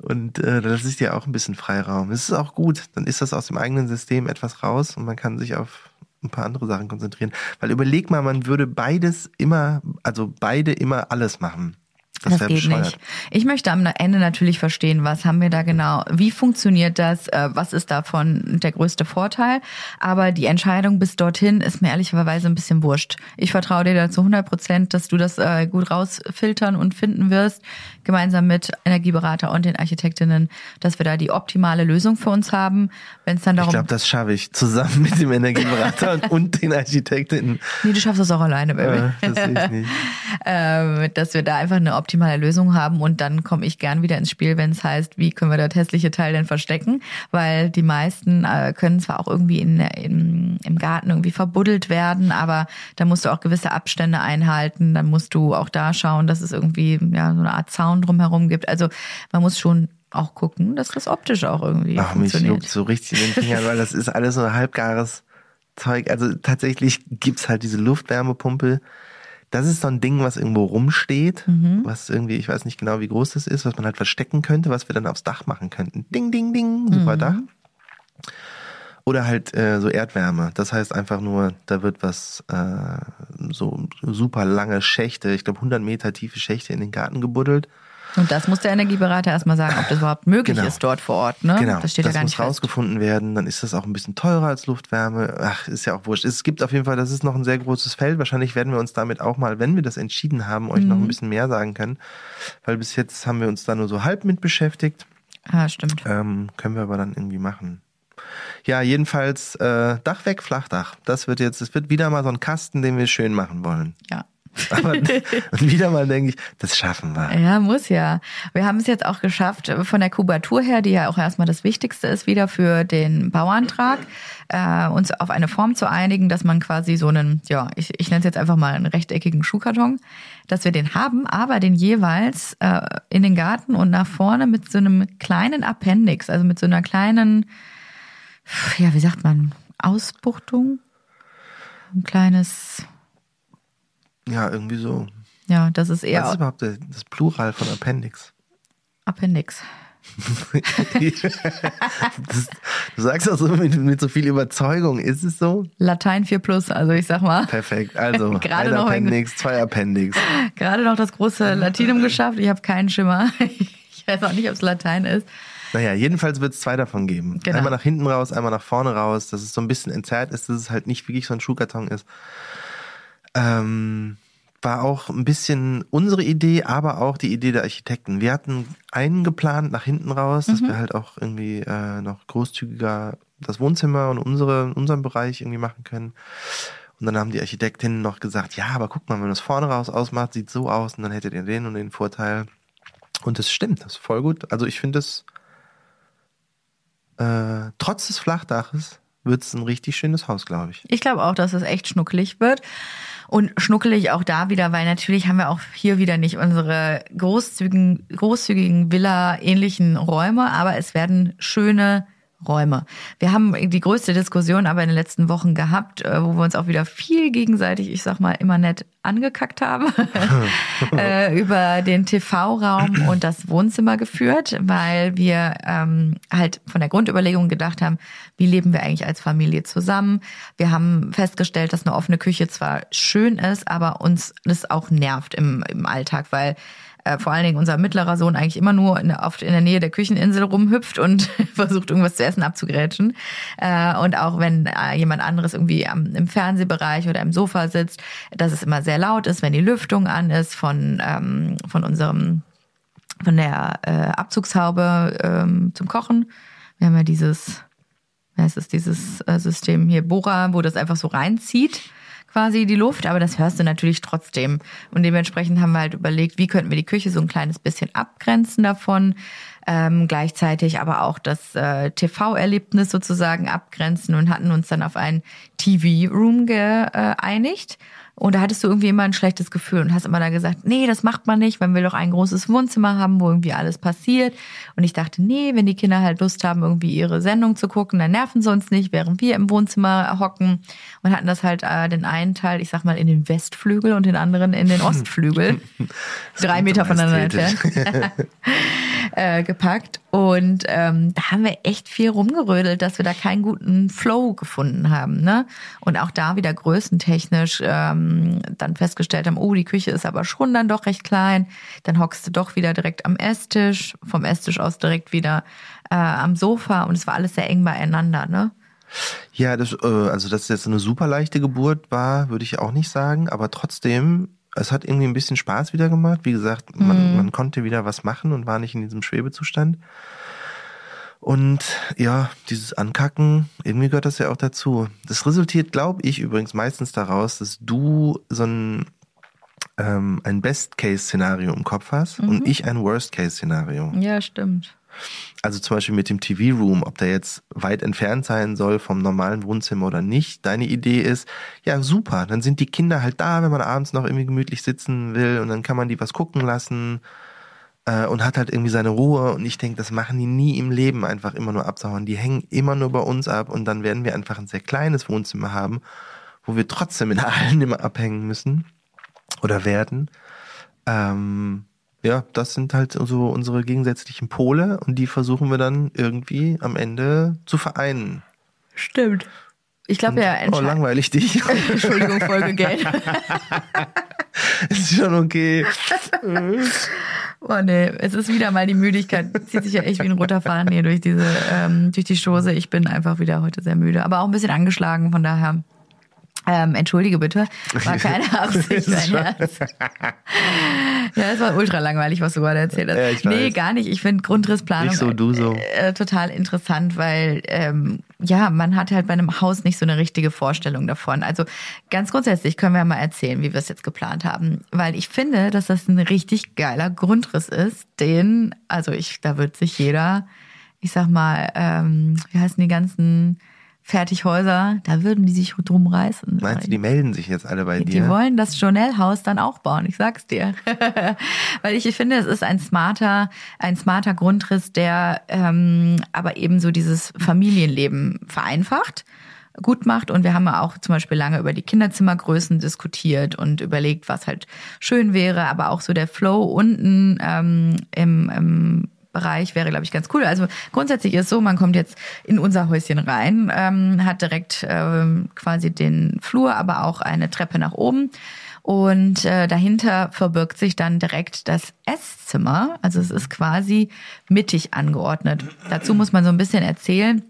[SPEAKER 1] Und äh, das ist ja auch ein bisschen Freiraum. Das ist auch gut. Dann ist das aus dem eigenen System etwas raus und man kann sich auf ein paar andere Sachen konzentrieren. Weil überleg mal, man würde beides immer, also beide immer alles machen. Das,
[SPEAKER 2] Das, geht
[SPEAKER 1] bescheuert.
[SPEAKER 2] nicht. Ich möchte am Ende natürlich verstehen, was haben wir da genau, wie funktioniert das, äh, was ist davon der größte Vorteil. Aber die Entscheidung bis dorthin ist mir ehrlicherweise ein bisschen wurscht. Ich vertraue dir da zu 100 Prozent, dass du das äh, gut rausfiltern und finden wirst, gemeinsam mit Energieberater und den Architektinnen, dass wir da die optimale Lösung für uns haben. Wenn es dann
[SPEAKER 1] Ich
[SPEAKER 2] darum
[SPEAKER 1] glaube, das schaffe ich zusammen mit dem Energieberater und, den Architekten.
[SPEAKER 2] Nee, du schaffst das auch alleine, Baby.
[SPEAKER 1] Äh, das sehe ich nicht.
[SPEAKER 2] ähm, dass wir da einfach eine optimale Lösung haben und dann komme ich gern wieder ins Spiel, wenn es heißt, wie können wir das hässliche Teil denn verstecken, weil die meisten äh, können zwar auch irgendwie in, in, im Garten irgendwie verbuddelt werden, aber da musst du auch gewisse Abstände einhalten, dann musst du auch da schauen, dass es irgendwie ja so eine Art Zaun drumherum gibt. Also man muss schon auch gucken, dass das optisch auch irgendwie
[SPEAKER 1] Ach, mich
[SPEAKER 2] funktioniert.
[SPEAKER 1] juckt so richtig in den Fingern, weil das ist alles so halbgares Zeug. Also tatsächlich gibt's halt diese Luftwärmepumpe. Das ist so ein Ding, was irgendwo rumsteht,
[SPEAKER 2] Mhm.
[SPEAKER 1] was irgendwie, ich weiß nicht genau, wie groß das ist, was man halt verstecken könnte, was wir dann aufs Dach machen könnten. Ding, ding, ding, super
[SPEAKER 2] Mhm.
[SPEAKER 1] Dach. Oder halt äh, so Erdwärme. Das heißt einfach nur, da wird was, äh, so super lange Schächte, ich glaube 100 Meter tiefe Schächte in den Garten gebuddelt.
[SPEAKER 2] Und das muss der Energieberater erstmal sagen, ob das überhaupt möglich
[SPEAKER 1] Genau.
[SPEAKER 2] ist dort vor Ort. Ne?
[SPEAKER 1] Genau,
[SPEAKER 2] das steht ja gar
[SPEAKER 1] muss
[SPEAKER 2] nicht fest.
[SPEAKER 1] rausgefunden werden. Dann ist das auch ein bisschen teurer als Luftwärme. Ach, ist ja auch wurscht. Es gibt auf jeden Fall, das ist noch ein sehr großes Feld. Wahrscheinlich werden wir uns damit auch mal, wenn wir das entschieden haben, euch noch
[SPEAKER 2] Mhm.
[SPEAKER 1] ein bisschen mehr sagen können. Weil bis jetzt haben wir uns da nur so halb mit beschäftigt.
[SPEAKER 2] Ah, stimmt.
[SPEAKER 1] Ähm, können wir aber dann irgendwie machen. Ja, jedenfalls äh, Dach weg, Flachdach. Das wird jetzt, es wird wieder mal so ein Kasten, den wir schön machen wollen.
[SPEAKER 2] Ja.
[SPEAKER 1] Aber und wieder mal denke ich, das schaffen wir.
[SPEAKER 2] Ja, muss ja. Wir haben es jetzt auch geschafft, von der Kubatur her, die ja auch erstmal das Wichtigste ist, wieder für den Bauantrag, äh, uns auf eine Form zu einigen, dass man quasi so einen, ja, ich, ich nenne es jetzt einfach mal einen rechteckigen Schuhkarton, dass wir den haben, aber den jeweils äh, in den Garten und nach vorne mit so einem kleinen Appendix, also mit so einer kleinen, ja, wie sagt man, Ausbuchtung? Ein kleines,
[SPEAKER 1] Ja, irgendwie so.
[SPEAKER 2] ja, das ist
[SPEAKER 1] Was
[SPEAKER 2] eher
[SPEAKER 1] ist überhaupt das Plural von Appendix?
[SPEAKER 2] Appendix.
[SPEAKER 1] Das, du sagst auch so mit, mit so viel Überzeugung. Ist es so?
[SPEAKER 2] Latein 4 plus, also ich sag mal,
[SPEAKER 1] Perfekt. Also
[SPEAKER 2] Gerade
[SPEAKER 1] ein
[SPEAKER 2] noch
[SPEAKER 1] Appendix, zwei Appendix.
[SPEAKER 2] gerade noch das große Latinum geschafft. Ich habe keinen Schimmer. Ich weiß auch nicht, ob es Latein ist.
[SPEAKER 1] Naja, jedenfalls wird es zwei davon geben.
[SPEAKER 2] Genau.
[SPEAKER 1] Einmal nach hinten raus, einmal nach vorne raus, dass es so ein bisschen entzerrt ist, dass es halt nicht wirklich so ein Schuhkarton ist. Ähm, war auch ein bisschen unsere Idee, aber auch die Idee der Architekten. Wir hatten einen geplant nach hinten raus, dass wir halt auch irgendwie äh, noch großzügiger das Wohnzimmer und unsere, unseren Bereich irgendwie machen können. Und dann haben die Architektinnen noch gesagt, ja, aber guck mal, wenn man das vorne raus ausmacht, sieht so aus und dann hättet ihr den und den Vorteil. Und das stimmt, das ist voll gut. Also ich finde es, äh, trotz des Flachdaches, wird es ein richtig schönes Haus, glaube ich.
[SPEAKER 2] Ich glaube auch, dass es echt schnuckelig wird. Und schnuckelig auch da wieder, weil natürlich haben wir auch hier wieder nicht unsere großzügigen, großzügigen Villa-ähnlichen Räume, aber es werden schöne Räume. Wir haben die größte Diskussion aber in den letzten Wochen gehabt, äh, wo wir uns auch wieder viel gegenseitig, ich sag mal, immer nett angekackt haben, äh, über den TV-Raum und das Wohnzimmer geführt, weil wir ähm, halt von der Grundüberlegung gedacht haben, wie leben wir eigentlich als Familie zusammen. Wir haben festgestellt, dass eine offene Küche zwar schön ist, aber uns das auch nervt im, im Alltag, weil äh, vor allen Dingen unser mittlerer Sohn eigentlich immer nur in, oft in der Nähe der Kücheninsel rumhüpft und versucht irgendwas zu essen abzugrätschen. Äh, und auch wenn äh, jemand anderes irgendwie am, im Fernsehbereich oder im Sofa sitzt, dass es immer sehr laut ist, wenn die Lüftung an ist von, ähm, von unserem von der äh, Abzugshaube ähm, zum Kochen. Wir haben ja dieses, wie heißt es, dieses äh, System hier, Bohrer, wo das einfach so reinzieht, quasi die Luft, aber das hörst du natürlich trotzdem. Und dementsprechend haben wir halt überlegt, wie könnten wir die Küche so ein kleines bisschen abgrenzen davon, ähm, gleichzeitig aber auch das äh, TV-Erlebnis sozusagen abgrenzen und hatten uns dann auf einen TV-Room geeinigt. Und da hattest du irgendwie immer ein schlechtes Gefühl und hast immer da gesagt, nee, das macht man nicht, man will doch ein großes Wohnzimmer haben, wo irgendwie alles passiert. Und ich dachte, nee, wenn die Kinder halt Lust haben, irgendwie ihre Sendung zu gucken, dann nerven sie uns nicht, während wir im Wohnzimmer hocken und hatten das halt äh, den einen Teil, ich sag mal, in den Westflügel und den anderen in den Ostflügel. Drei Meter voneinander entfernt. äh, gepackt. Und ähm, da haben wir echt viel rumgerödelt, dass wir da keinen guten Flow gefunden haben. Ne? Und auch da wieder größentechnisch ähm, dann festgestellt haben, oh, die Küche ist aber schon dann doch recht klein. Dann hockst du doch wieder direkt am Esstisch, vom Esstisch aus direkt wieder äh, am Sofa und es war alles sehr eng beieinander. Ne?
[SPEAKER 1] Ja, das, äh, also dass es jetzt eine super leichte Geburt war, würde ich auch nicht sagen, aber trotzdem, es hat irgendwie ein bisschen Spaß wieder gemacht. Wie gesagt, man,
[SPEAKER 2] Mhm.
[SPEAKER 1] man konnte wieder was machen und war nicht in diesem Schwebezustand. Und ja, dieses Ankacken, irgendwie gehört das ja auch dazu. Das resultiert, glaube ich, übrigens meistens daraus, dass du so ein, ähm, ein Best-Case-Szenario im Kopf hast
[SPEAKER 2] Mhm.
[SPEAKER 1] und ich ein Worst-Case-Szenario.
[SPEAKER 2] Ja, stimmt.
[SPEAKER 1] Also zum Beispiel mit dem TV-Room, ob der jetzt weit entfernt sein soll vom normalen Wohnzimmer oder nicht. Deine Idee ist, ja super, dann sind die Kinder halt da, wenn man abends noch irgendwie gemütlich sitzen will und dann kann man die was gucken lassen äh, und hat halt irgendwie seine Ruhe. Und ich denke, das machen die nie im Leben einfach immer nur absauen. Die hängen immer nur bei uns ab und dann werden wir einfach ein sehr kleines Wohnzimmer haben, wo wir trotzdem in allen immer abhängen müssen oder werden. Ähm, ja, das sind halt so unsere gegensätzlichen Pole und die versuchen wir dann irgendwie am Ende zu vereinen.
[SPEAKER 2] Stimmt. Ich glaube ja,
[SPEAKER 1] Oh, langweilig dich.
[SPEAKER 2] Entschuldigung, Folge Geld.
[SPEAKER 1] ist schon okay.
[SPEAKER 2] Oh nee, es ist wieder mal die Müdigkeit. Zieht sich ja echt wie ein roter Faden hier durch diese, ähm, durch die Stoße. Ich bin einfach wieder heute sehr müde, aber auch ein bisschen angeschlagen, von daher. Ähm, entschuldige bitte, war keine Absicht, mein Herz. Ja, es war ultra langweilig, was du gerade erzählt hast.
[SPEAKER 1] Ja, ich
[SPEAKER 2] nee,
[SPEAKER 1] weiß.
[SPEAKER 2] gar nicht. Ich finde Grundrissplanung
[SPEAKER 1] so, so.
[SPEAKER 2] Äh, total interessant, weil ähm, ja, man hat halt bei einem Haus nicht so eine richtige Vorstellung davon. Also ganz grundsätzlich können wir mal erzählen, wie wir es jetzt geplant haben, weil ich finde, dass das ein richtig geiler Grundriss ist, den, also ich, da wird sich jeder, ich sag mal, ähm, wie heißen die ganzen Fertighäuser, da würden die sich drum reißen.
[SPEAKER 1] Meinst du, die melden sich jetzt alle bei
[SPEAKER 2] Die
[SPEAKER 1] dir?
[SPEAKER 2] wollen das Journal-Haus dann auch bauen, ich sag's dir. Weil ich finde, es ist ein smarter, ein smarter Grundriss, der ähm, aber eben so dieses Familienleben vereinfacht gut macht. Und wir haben ja auch zum Beispiel lange über die Kinderzimmergrößen diskutiert und überlegt, was halt schön wäre, aber auch so der Flow unten ähm, im, im Bereich wäre, glaube ich, ganz cool. Also grundsätzlich ist so, man kommt jetzt in unser Häuschen rein, ähm, hat direkt ähm, quasi den Flur, aber auch eine Treppe nach oben. Und äh, dahinter verbirgt sich dann direkt das Esszimmer. Also es ist quasi mittig angeordnet. Dazu muss man so ein bisschen erzählen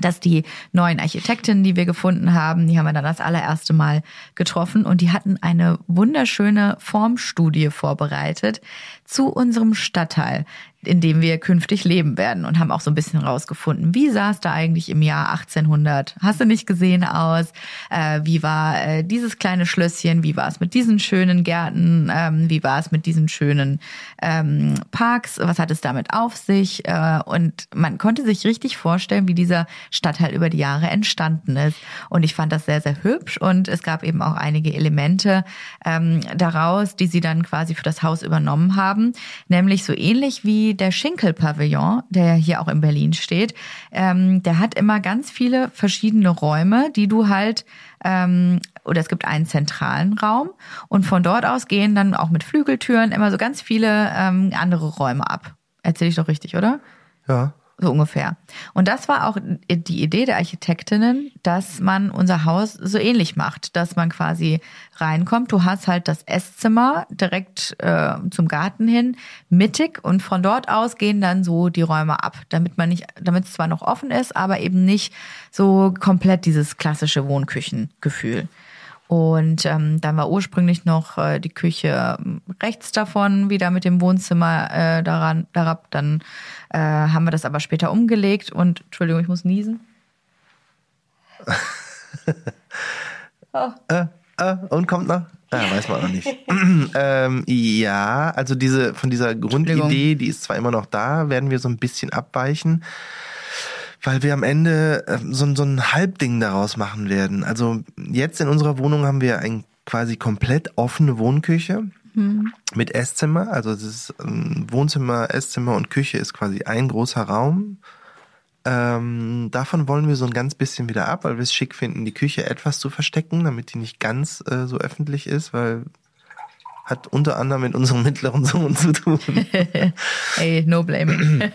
[SPEAKER 2] dass die neuen Architektinnen, die wir gefunden haben, die haben wir dann das allererste Mal getroffen und die hatten eine wunderschöne Formstudie vorbereitet zu unserem Stadtteil, in dem wir künftig leben werden und haben auch so ein bisschen rausgefunden, wie sah es da eigentlich im Jahr 1800, hast du nicht gesehen aus, äh, wie war äh, dieses kleine Schlösschen, wie war es mit diesen schönen Gärten, ähm, wie war es mit diesen schönen ähm, Parks, was hat es damit auf sich? Äh, und man konnte sich richtig vorstellen, wie dieser Stadtteil über die Jahre entstanden ist. Und ich fand das sehr, sehr hübsch. Und es gab eben auch einige Elemente ähm, daraus, die sie dann quasi für das Haus übernommen haben. Nämlich so ähnlich wie der Schinkel-Pavillon, der hier auch in Berlin steht. Ähm, der hat immer ganz viele verschiedene Räume, die du halt ähm, oder es gibt einen zentralen Raum und von dort aus gehen dann auch mit Flügeltüren immer so ganz viele ähm, andere Räume ab. Erzähle ich doch richtig, oder?
[SPEAKER 1] Ja.
[SPEAKER 2] So ungefähr. Und das war auch die Idee der Architektinnen, dass man unser Haus so ähnlich macht, dass man quasi reinkommt. Du hast halt das Esszimmer direkt äh, zum Garten hin, mittig und von dort aus gehen dann so die Räume ab, damit man nicht, damit es zwar noch offen ist, aber eben nicht so komplett dieses klassische Wohnküchengefühl. Und ähm, dann war ursprünglich noch äh, die Küche ähm, rechts davon, wieder mit dem Wohnzimmer äh, daran, darab. Dann äh, haben wir das aber später umgelegt und Entschuldigung, ich muss niesen.
[SPEAKER 1] Äh, äh, und kommt noch? Ja, weiß man noch nicht. ähm, ja, also diese von dieser Grundidee, die ist zwar immer noch da, werden wir so ein bisschen abweichen, weil wir am Ende äh, so, so ein Halbding daraus machen werden. Also jetzt in unserer Wohnung haben wir ein quasi komplett offene Wohnküche mit Esszimmer. Also es ist ähm, Wohnzimmer, Esszimmer und Küche ist quasi ein großer Raum. Ähm, davon wollen wir so ein ganz bisschen wieder ab, weil wir es schick finden, die Küche etwas zu verstecken, damit die nicht ganz äh, so öffentlich ist, weil hat unter anderem mit unserem mittleren Sohn zu tun.
[SPEAKER 2] Ey, no blaming.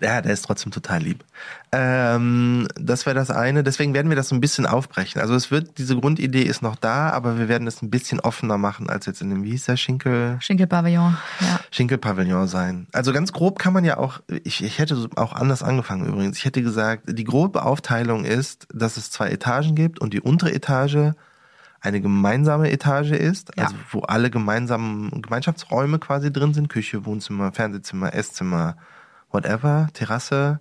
[SPEAKER 1] ja, der ist trotzdem total lieb. Ähm, das wäre das eine. Deswegen werden wir das so ein bisschen aufbrechen. Also es wird, diese Grundidee ist noch da, aber wir werden es ein bisschen offener machen als jetzt in dem, wie hieß der, Schinkel?
[SPEAKER 2] Schinkelpavillon, ja.
[SPEAKER 1] Schinkelpavillon sein. Also ganz grob kann man ja auch, ich, ich hätte auch anders angefangen übrigens. Ich hätte gesagt, die grobe Aufteilung ist, dass es zwei Etagen gibt und die untere Etage eine gemeinsame Etage ist,
[SPEAKER 2] Ja.
[SPEAKER 1] also wo alle gemeinsamen Gemeinschaftsräume quasi drin sind, Küche, Wohnzimmer, Fernsehzimmer, Esszimmer, whatever, Terrasse.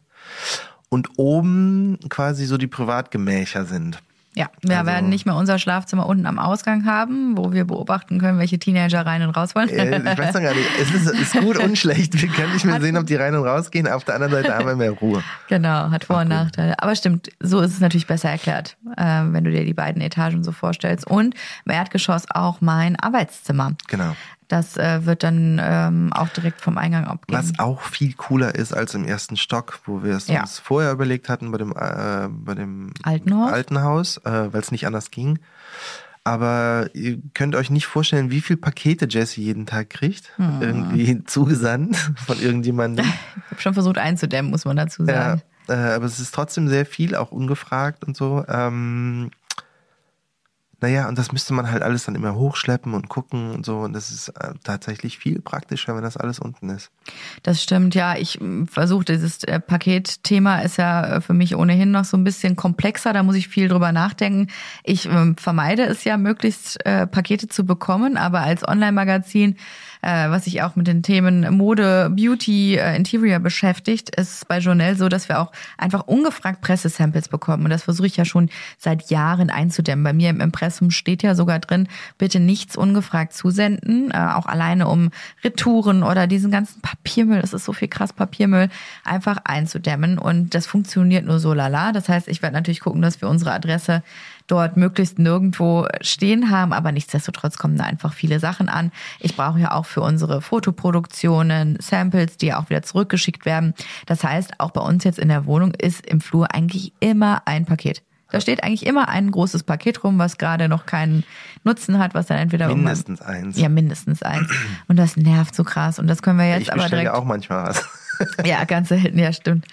[SPEAKER 1] Und oben quasi so die Privatgemächer sind.
[SPEAKER 2] Ja, wir
[SPEAKER 1] Also-
[SPEAKER 2] werden nicht mehr unser Schlafzimmer unten am Ausgang haben, wo wir beobachten können, welche Teenager rein und raus wollen.
[SPEAKER 1] Äh, Ich weiß noch gar nicht, es ist, ist gut und schlecht. Wir können nicht mehr sehen, ob die rein und rausgehen. Auf der anderen Seite haben wir mehr Ruhe.
[SPEAKER 2] Genau, hat Vor- und. Nachteile. Aber stimmt, so ist es natürlich besser erklärt, äh, wenn du dir die beiden Etagen so vorstellst. Und im Erdgeschoss auch mein Arbeitszimmer.
[SPEAKER 1] Genau.
[SPEAKER 2] Das äh, wird dann ähm, auch direkt vom Eingang abgehen.
[SPEAKER 1] Was auch viel cooler ist als im ersten Stock, wo wir es
[SPEAKER 2] Ja.
[SPEAKER 1] uns vorher überlegt hatten bei dem, äh, bei dem
[SPEAKER 2] Alten Haus?
[SPEAKER 1] alten Haus äh, weil es nicht anders ging. Aber ihr könnt euch nicht vorstellen, wie viel Pakete Jesse jeden Tag kriegt.
[SPEAKER 2] Hm.
[SPEAKER 1] Irgendwie zugesandt von irgendjemandem.
[SPEAKER 2] Ich habe schon versucht einzudämmen, muss man dazu
[SPEAKER 1] ja,
[SPEAKER 2] sagen.
[SPEAKER 1] äh, aber es ist trotzdem sehr viel, auch ungefragt und so. Ähm, naja, und das müsste man halt alles dann immer hochschleppen und gucken und so. Und das ist äh, tatsächlich viel praktischer, wenn das alles unten ist.
[SPEAKER 2] Das stimmt, ja. Ich versuche, dieses äh, Paketthema ist ja äh, für mich ohnehin noch so ein bisschen komplexer. Da muss ich viel drüber nachdenken. Ich ähm, vermeide es ja, möglichst Pakete zu bekommen, aber als Online-Magazin, äh, was sich auch mit den Themen Mode, Beauty, äh, Interior beschäftigt, ist bei Journal so, dass wir auch einfach ungefragt Pressesamples bekommen. Und das versuche ich ja schon seit Jahren einzudämmen. Bei mir im Impressum steht ja sogar drin, bitte nichts ungefragt zusenden, äh, auch alleine um Retouren oder diesen ganzen Papiermüll, das ist so viel krass Papiermüll, einfach einzudämmen. Und das funktioniert nur so lala. Das heißt, ich werde natürlich gucken, dass wir unsere Adresse dort möglichst nirgendwo stehen haben, aber nichtsdestotrotz kommen da einfach viele Sachen an. Ich brauche ja auch für unsere Fotoproduktionen Samples, die ja auch wieder zurückgeschickt werden. Das heißt, auch bei uns jetzt in der Wohnung ist im Flur eigentlich immer ein Paket. Da steht eigentlich immer ein großes Paket rum, was gerade noch keinen Nutzen hat, was dann entweder
[SPEAKER 1] Mindestens eins.
[SPEAKER 2] ja mindestens eins und das nervt so krass und das können wir jetzt
[SPEAKER 1] ich
[SPEAKER 2] aber direkt
[SPEAKER 1] ja auch manchmal was.
[SPEAKER 2] Ja, ganz selten, ja, stimmt.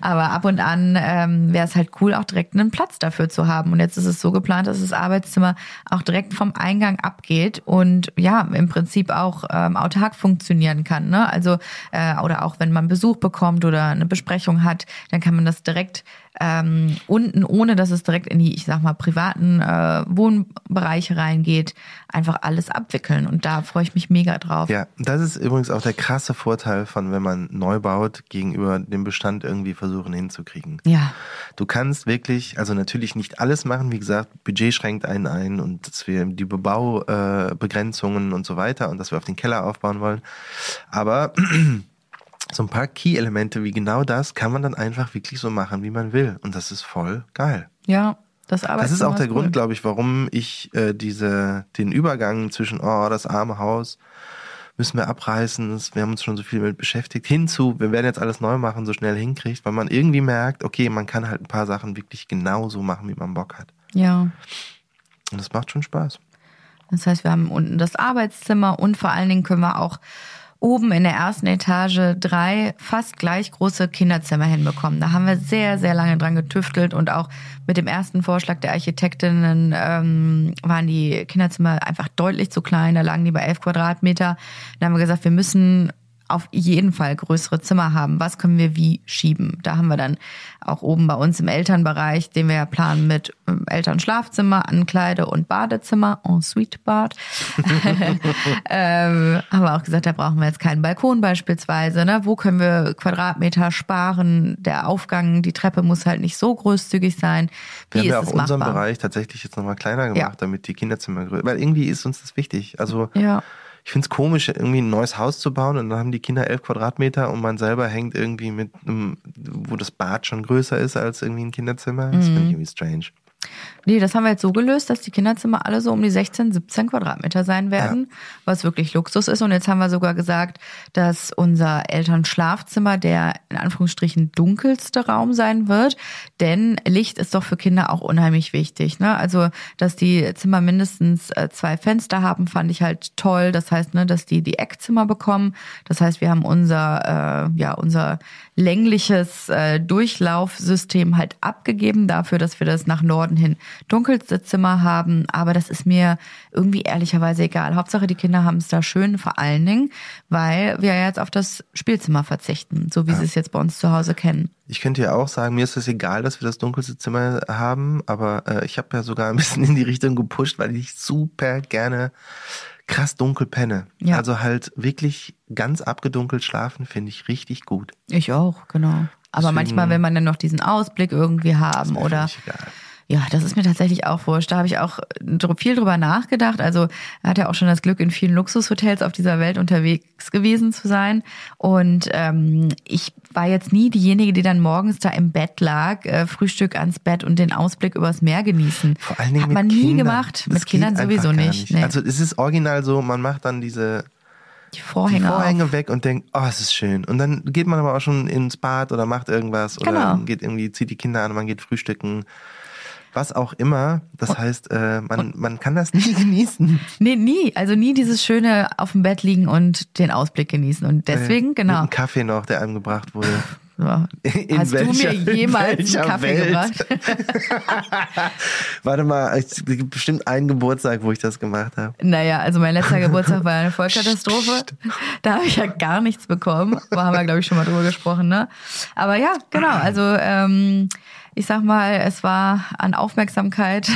[SPEAKER 2] Aber ab und an ähm, wäre es halt cool, auch direkt einen Platz dafür zu haben. Und jetzt ist es so geplant, dass das Arbeitszimmer auch direkt vom Eingang abgeht und ja, im Prinzip auch ähm, autark funktionieren kann. Ne? Also, äh, oder auch wenn man Besuch bekommt oder eine Besprechung hat, dann kann man das direkt ähm, unten, ohne dass es direkt in die, ich sag mal, privaten äh, Wohnbereiche reingeht, einfach alles abwickeln. Und da freue ich mich mega drauf.
[SPEAKER 1] Ja, das ist übrigens auch der krasse Vorteil von, wenn man neu baut, gegenüber dem Bestand irgendwie versuchen hinzukriegen.
[SPEAKER 2] ja.
[SPEAKER 1] Du kannst wirklich, also natürlich nicht alles machen, wie gesagt, Budget schränkt einen ein und dass wir die Bebaubegrenzungen äh, Begrenzungen und so weiter und dass wir auf den Keller aufbauen wollen. Aber so ein paar Key-Elemente wie genau das kann man dann einfach wirklich so machen, wie man will. Und das ist voll geil.
[SPEAKER 2] Ja, das
[SPEAKER 1] Das ist auch der
[SPEAKER 2] cool.
[SPEAKER 1] Grund, glaube ich, warum ich äh, diese, den Übergang zwischen, oh, das arme Haus müssen wir abreißen, das- wir haben uns schon so viel damit beschäftigt, hinzu, wir werden jetzt alles neu machen, so schnell hinkriegt, weil man irgendwie merkt, okay, man kann halt ein paar Sachen wirklich genauso machen, wie man Bock hat.
[SPEAKER 2] Ja.
[SPEAKER 1] Und das macht schon Spaß.
[SPEAKER 2] Das heißt, wir haben unten das Arbeitszimmer und vor allen Dingen können wir auch oben in der ersten Etage drei fast gleich große Kinderzimmer hinbekommen. Da haben wir sehr, sehr lange dran getüftelt und auch mit dem ersten Vorschlag der Architektinnen ähm, waren die Kinderzimmer einfach deutlich zu klein. Da lagen die bei elf Quadratmeter. Da haben wir gesagt, wir müssen auf jeden Fall größere Zimmer haben. Was können wir wie schieben? Da haben wir dann auch oben bei uns im Elternbereich, den wir ja planen mit ähm, Elternschlafzimmer, Ankleide und Badezimmer, en suite Bad. ähm, haben wir auch gesagt, da brauchen wir jetzt keinen Balkon beispielsweise. Ne? Wo können wir Quadratmeter sparen? Der Aufgang, die Treppe muss halt nicht so großzügig sein. Wie
[SPEAKER 1] Wir haben
[SPEAKER 2] ist
[SPEAKER 1] ja auch unseren
[SPEAKER 2] machbar?
[SPEAKER 1] Bereich tatsächlich jetzt nochmal kleiner gemacht,
[SPEAKER 2] Ja.
[SPEAKER 1] damit die Kinderzimmer größer, weil irgendwie ist uns das wichtig. Also
[SPEAKER 2] Ja.
[SPEAKER 1] Ich finde es komisch, irgendwie ein neues Haus zu bauen und dann haben die Kinder elf Quadratmeter und man selber hängt irgendwie mit einem, wo das Bad schon größer ist als irgendwie ein Kinderzimmer. Das
[SPEAKER 2] Mhm.
[SPEAKER 1] finde ich irgendwie strange.
[SPEAKER 2] Nee, das haben wir jetzt so gelöst, dass die Kinderzimmer alle so um die 16, 17 Quadratmeter sein werden, ja. was wirklich Luxus ist. Und jetzt haben wir sogar gesagt, dass unser Elternschlafzimmer der in Anführungsstrichen dunkelste Raum sein wird. Denn Licht ist doch für Kinder auch unheimlich wichtig. Ne? Also, dass die Zimmer mindestens äh, zwei Fenster haben, fand ich halt toll. Das heißt, ne, dass die die Eckzimmer bekommen. Das heißt, wir haben unser, äh, ja, unser längliches äh, Durchlaufsystem halt abgegeben dafür, dass wir das nach Norden hin dunkelste Zimmer haben. Aber das ist mir irgendwie ehrlicherweise egal. Hauptsache, die Kinder haben es da schön, vor allen Dingen, weil wir jetzt auf das Spielzimmer verzichten, so wie ja. sie es jetzt bei uns zu Hause kennen.
[SPEAKER 1] Ich könnte ja auch sagen, mir ist es egal, dass wir das dunkelste Zimmer haben, aber äh, ich habe ja sogar ein bisschen in die Richtung gepusht, weil ich super gerne krass dunkel penne. Ja. Also halt wirklich ganz abgedunkelt schlafen finde ich richtig gut.
[SPEAKER 2] Ich auch, genau. Aber Deswegen, manchmal will man dann noch diesen Ausblick irgendwie haben oder ja, das ist mir tatsächlich auch wurscht. Da habe ich auch viel drüber nachgedacht. Also er hat ja auch schon das Glück, in vielen Luxushotels auf dieser Welt unterwegs gewesen zu sein. Und ähm, ich war jetzt nie diejenige, die dann morgens da im Bett lag, äh, Frühstück ans Bett und den Ausblick übers Meer genießen.
[SPEAKER 1] Vor allen Dingen
[SPEAKER 2] Hat man nie
[SPEAKER 1] Kindern.
[SPEAKER 2] gemacht. Das mit Kindern sowieso nicht. nicht.
[SPEAKER 1] Nee. Also es ist original so, man macht dann diese
[SPEAKER 2] die Vorhänge,
[SPEAKER 1] die Vorhänge weg und denkt, oh, es ist schön. Und dann geht man aber auch schon ins Bad oder macht irgendwas oder genau. geht irgendwie, zieht die Kinder an, man geht frühstücken was auch immer. Das heißt, äh, man, man kann das nie genießen.
[SPEAKER 2] Nee, nie. Also nie dieses schöne auf dem Bett liegen und den Ausblick genießen. Und deswegen, äh, genau. Mit
[SPEAKER 1] Kaffee noch, der einem gebracht wurde.
[SPEAKER 2] In Hast welcher, du mir jemals einen Kaffee Welt? gebracht?
[SPEAKER 1] Warte mal, es gibt bestimmt einen Geburtstag, wo ich das gemacht habe.
[SPEAKER 2] Naja, also mein letzter Geburtstag war eine Vollkatastrophe. Da habe ich ja gar nichts bekommen. Da haben wir, glaube ich, schon mal drüber gesprochen. Ne? Aber ja, genau. Also ähm, ich sag mal, es war an Aufmerksamkeit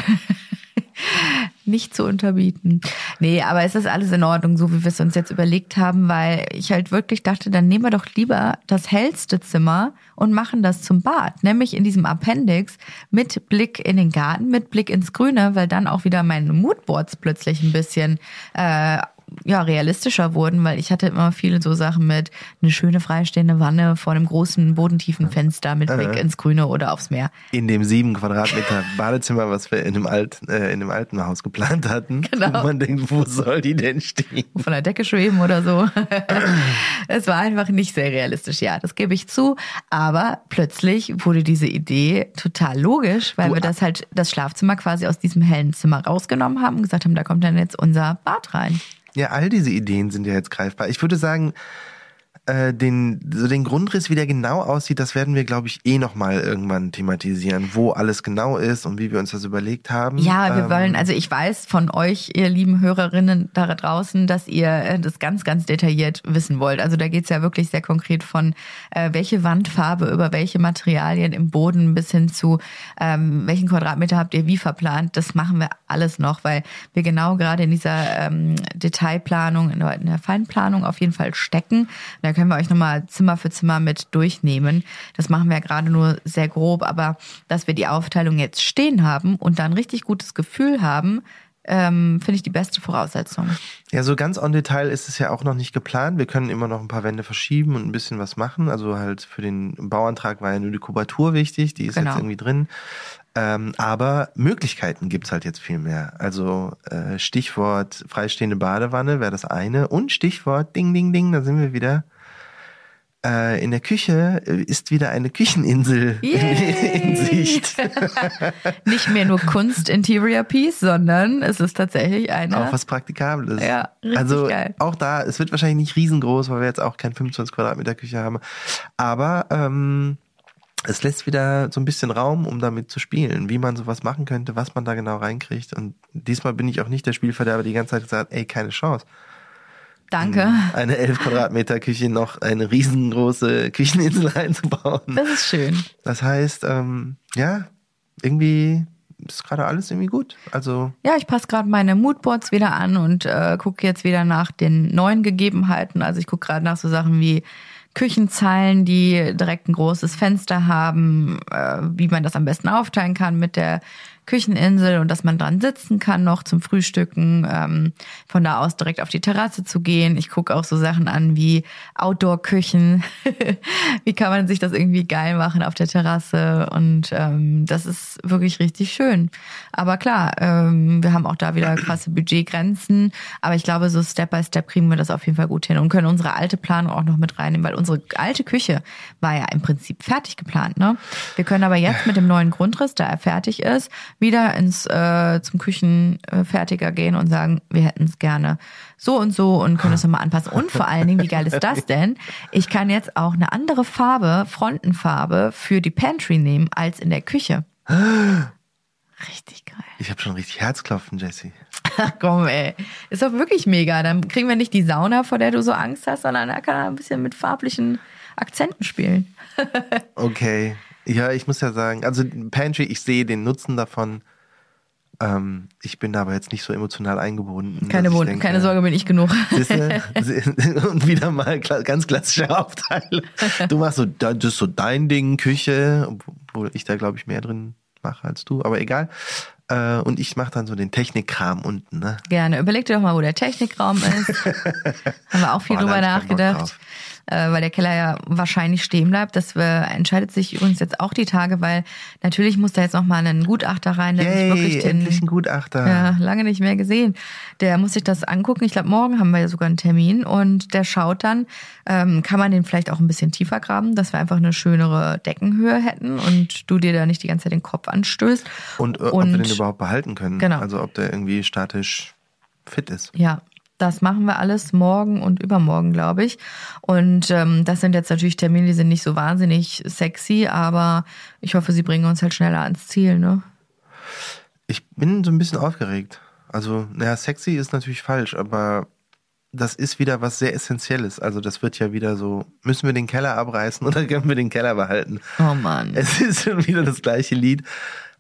[SPEAKER 2] nicht zu unterbieten. Nee, aber es ist alles in Ordnung, so wie wir es uns jetzt überlegt haben, weil ich halt wirklich dachte, dann nehmen wir doch lieber das hellste Zimmer und machen das zum Bad, nämlich in diesem Appendix mit Blick in den Garten, mit Blick ins Grüne, weil dann auch wieder meine Moodboards plötzlich ein bisschen äh, ja, realistischer wurden, weil ich hatte immer viele so Sachen mit eine schöne freistehende Wanne vor einem großen bodentiefen Fenster mit Blick äh, ins Grüne oder aufs Meer.
[SPEAKER 1] In dem sieben Quadratmeter Badezimmer, was wir in dem, Alt, äh, in dem alten Haus geplant hatten. Genau. Und man denkt, wo soll die denn stehen?
[SPEAKER 2] Von der Decke schweben oder so. es war einfach nicht sehr realistisch, ja, das gebe ich zu. Aber plötzlich wurde diese Idee total logisch, weil du, wir das halt, das Schlafzimmer quasi aus diesem hellen Zimmer rausgenommen haben und gesagt haben, da kommt dann jetzt unser Bad rein.
[SPEAKER 1] Ja, all diese Ideen sind ja jetzt greifbar. Ich würde sagen, äh, den, so den Grundriss, wie der genau aussieht, das werden wir, glaube ich, eh nochmal irgendwann thematisieren, wo alles genau ist und wie wir uns das überlegt haben.
[SPEAKER 2] Ja, wir ähm, wollen, also ich weiß von euch, ihr lieben Hörerinnen da draußen, dass ihr äh, das ganz, ganz detailliert wissen wollt. Also da geht's ja wirklich sehr konkret von äh, welche Wandfarbe über welche Materialien im Boden bis hin zu ähm, welchen Quadratmeter habt ihr wie verplant. Das machen wir alles noch, weil wir genau gerade in dieser ähm, Detailplanung, in der, in der Feinplanung auf jeden Fall stecken. Da können wir euch nochmal Zimmer für Zimmer mit durchnehmen. Das machen wir ja gerade nur sehr grob, aber dass wir die Aufteilung jetzt stehen haben und dann richtig gutes Gefühl haben, ähm, finde ich die beste Voraussetzung.
[SPEAKER 1] Ja, so ganz on Detail ist es ja auch noch nicht geplant. Wir können immer noch ein paar Wände verschieben und ein bisschen was machen. Also halt für den Bauantrag war ja nur die Kubatur wichtig, die ist genau. jetzt irgendwie drin. Ähm, aber Möglichkeiten gibt's halt jetzt viel mehr. Also äh, Stichwort freistehende Badewanne wäre das eine und Stichwort Ding, Ding, Ding, da sind wir wieder äh, in der Küche äh, ist wieder eine Kücheninsel in Sicht.
[SPEAKER 2] Nicht mehr nur Kunst Interior Piece, sondern es ist tatsächlich eine.
[SPEAKER 1] Auch was Praktikables.
[SPEAKER 2] Ja, richtig
[SPEAKER 1] also
[SPEAKER 2] geil.
[SPEAKER 1] auch da, es wird wahrscheinlich nicht riesengroß, weil wir jetzt auch kein 25 Quadratmeter Küche haben. Aber ähm, es lässt wieder so ein bisschen Raum, um damit zu spielen, wie man sowas machen könnte, was man da genau reinkriegt. Und diesmal bin ich auch nicht der Spielverderber, die ganze Zeit gesagt, ey, keine Chance.
[SPEAKER 2] Danke.
[SPEAKER 1] Eine 11 Quadratmeter Küche noch eine riesengroße Kücheninsel reinzubauen.
[SPEAKER 2] Das ist schön.
[SPEAKER 1] Das heißt, ähm, ja, irgendwie ist gerade alles irgendwie gut. Also
[SPEAKER 2] ja, ich passe gerade meine Moodboards wieder an und äh, gucke jetzt wieder nach den neuen Gegebenheiten. Also ich gucke gerade nach so Sachen wie Küchenzeilen, die direkt ein großes Fenster haben, äh, wie man das am besten aufteilen kann mit der Kücheninsel und dass man dran sitzen kann noch zum Frühstücken, ähm, von da aus direkt auf die Terrasse zu gehen. Ich gucke auch so Sachen an wie Outdoor-Küchen. wie kann man sich das irgendwie geil machen auf der Terrasse? Und ähm, das ist wirklich richtig schön. Aber klar, ähm, wir haben auch da wieder krasse Budgetgrenzen. Aber ich glaube, so Step by Step kriegen wir das auf jeden Fall gut hin und können unsere alte Planung auch noch mit reinnehmen, weil unsere alte Küche war ja im Prinzip fertig geplant. Ne? Wir können aber jetzt mit dem neuen Grundriss, da er fertig ist, wieder ins äh, zum Küchenfertiger gehen und sagen, wir hätten es gerne so und so und können es nochmal anpassen. Und vor allen Dingen, wie geil ist das denn? Ich kann jetzt auch eine andere Farbe, Frontenfarbe für die Pantry nehmen als in der Küche. Richtig geil.
[SPEAKER 1] Ich habe schon richtig Herzklopfen, Jessie.
[SPEAKER 2] Ach komm, ey. Ist doch wirklich mega. Dann kriegen wir nicht die Sauna, vor der du so Angst hast, sondern da kann er ein bisschen mit farblichen Akzenten spielen.
[SPEAKER 1] Okay. Ja, ich muss ja sagen, also Pantry, ich sehe den Nutzen davon. Ähm, ich bin da aber jetzt nicht so emotional eingebunden.
[SPEAKER 2] Keine, Wund-
[SPEAKER 1] denke,
[SPEAKER 2] keine Sorge, bin ich genug.
[SPEAKER 1] Siehste? Und wieder mal ganz klassische Aufteilung. Du machst so, das ist so dein Ding, Küche, obwohl ich da, glaube ich, mehr drin mache als du, aber egal. Äh, Und ich mache dann so den Technikkram unten, ne?
[SPEAKER 2] Gerne. Überleg dir doch mal, wo der Technikraum ist. Haben wir auch viel
[SPEAKER 1] Boah,
[SPEAKER 2] drüber nachgedacht. Äh, weil der Keller ja wahrscheinlich stehen bleibt. Das wir, entscheidet sich übrigens jetzt auch die Tage, weil natürlich muss da jetzt noch mal ein Gutachter rein, der
[SPEAKER 1] Yay,
[SPEAKER 2] wirklich den,
[SPEAKER 1] endlich ein Gutachter.
[SPEAKER 2] Ja, lange nicht mehr gesehen. Der muss sich das angucken. Ich glaube, morgen haben wir ja sogar einen Termin und der schaut dann, ähm, kann man den vielleicht auch ein bisschen tiefer graben, dass wir einfach eine schönere Deckenhöhe hätten und du dir da nicht die ganze Zeit den Kopf anstößt.
[SPEAKER 1] Und, äh, ob wir den überhaupt behalten können.
[SPEAKER 2] Genau.
[SPEAKER 1] Also ob der irgendwie statisch fit ist.
[SPEAKER 2] Ja, das machen wir alles morgen und übermorgen, glaube ich. Und ähm, das sind jetzt natürlich Termine, die sind nicht so wahnsinnig sexy, aber ich hoffe, sie bringen uns halt schneller ans Ziel, ne?
[SPEAKER 1] Ich bin so ein bisschen aufgeregt. Also, naja, sexy ist natürlich falsch, aber das ist wieder was sehr Essentielles. Also das wird ja wieder so, müssen wir den Keller abreißen oder können wir den Keller behalten?
[SPEAKER 2] Oh Mann.
[SPEAKER 1] Es ist schon wieder das gleiche Lied.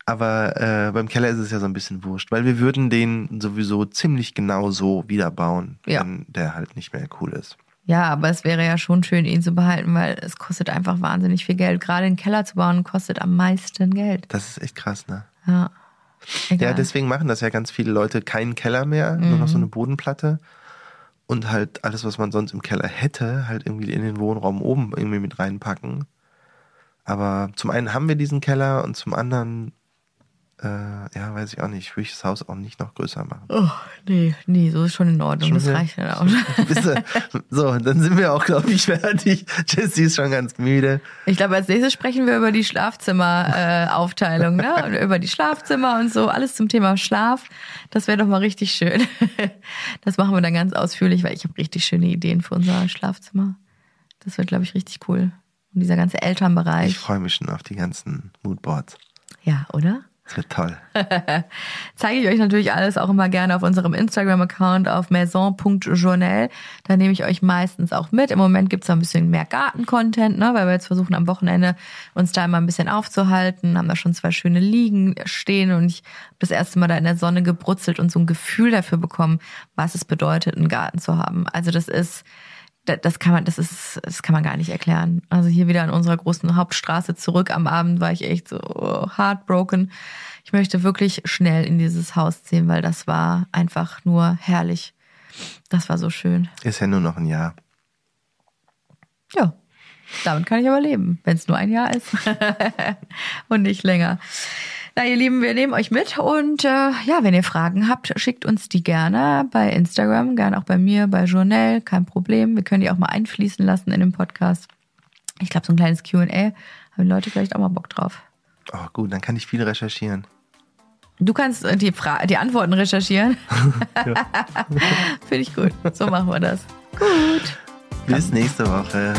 [SPEAKER 1] Aber äh, beim Keller ist es ja so ein bisschen wurscht, weil wir würden den sowieso ziemlich genau so wieder bauen,
[SPEAKER 2] Ja.
[SPEAKER 1] wenn der halt nicht mehr cool ist.
[SPEAKER 2] Ja, aber es wäre ja schon schön, ihn zu behalten, weil es kostet einfach wahnsinnig viel Geld. Gerade einen Keller zu bauen kostet am meisten Geld.
[SPEAKER 1] Das ist echt krass, ne?
[SPEAKER 2] Ja. Egal.
[SPEAKER 1] Ja, deswegen machen das ja ganz viele Leute keinen Keller mehr, nur noch so eine Bodenplatte. Und halt alles, was man sonst im Keller hätte, halt irgendwie in den Wohnraum oben irgendwie mit reinpacken. Aber zum einen haben wir diesen Keller und zum anderen, äh, ja, weiß ich auch nicht, würde ich das Haus auch nicht noch größer machen.
[SPEAKER 2] Oh, nee, nee, so ist schon in Ordnung.
[SPEAKER 1] Schon
[SPEAKER 2] das
[SPEAKER 1] wieder-
[SPEAKER 2] reicht dann auch.
[SPEAKER 1] So, dann sind wir auch, glaube ich, fertig. Jessie ist schon ganz müde.
[SPEAKER 2] Ich glaube, als nächstes sprechen wir über die Schlafzimmeraufteilung, äh, ne? Und über die Schlafzimmer und so, alles zum Thema Schlaf. Das wäre doch mal richtig schön. Das machen wir dann ganz ausführlich, weil ich habe richtig schöne Ideen für unser Schlafzimmer. Das wird, glaube ich, richtig cool. Und dieser ganze
[SPEAKER 1] Ich
[SPEAKER 2] Elternbereich.
[SPEAKER 1] freue mich schon auf die ganzen Moodboards.
[SPEAKER 2] Ja, oder?
[SPEAKER 1] Das wird toll.
[SPEAKER 2] zeige ich euch natürlich alles auch immer gerne auf unserem Instagram-Account auf maison.journal. Da nehme ich euch meistens auch mit. Im Moment gibt's da ein bisschen mehr Garten-Content, ne, weil wir jetzt versuchen am Wochenende uns da immer ein bisschen aufzuhalten. Haben da schon zwei schöne Liegen stehen und ich habe das erste Mal da in der Sonne gebrutzelt und so ein Gefühl dafür bekommen, was es bedeutet, einen Garten zu haben. Also das ist das kann man, das ist, das kann man gar nicht erklären. Also hier wieder an unserer großen Hauptstraße zurück am Abend war ich echt so oh, heartbroken. Ich möchte wirklich schnell in dieses Haus ziehen, weil das war einfach nur herrlich. Das war so schön.
[SPEAKER 1] Ist ja nur noch ein Jahr.
[SPEAKER 2] Ja, damit kann ich aber leben, wenn es nur ein Jahr ist und nicht länger. Na, ihr Lieben, wir nehmen euch mit und äh, ja, wenn ihr Fragen habt, schickt uns die gerne bei Instagram, gerne auch bei mir, bei Journal, kein Problem. Wir können die auch mal einfließen lassen in den Podcast. Ich glaube, so ein kleines Q&A haben die Leute vielleicht auch mal Bock drauf.
[SPEAKER 1] Oh, gut, dann kann ich viel recherchieren.
[SPEAKER 2] Du kannst äh, die, Fra die Antworten recherchieren. Finde ich gut. So machen wir das. Gut.
[SPEAKER 1] Bis nächste Woche.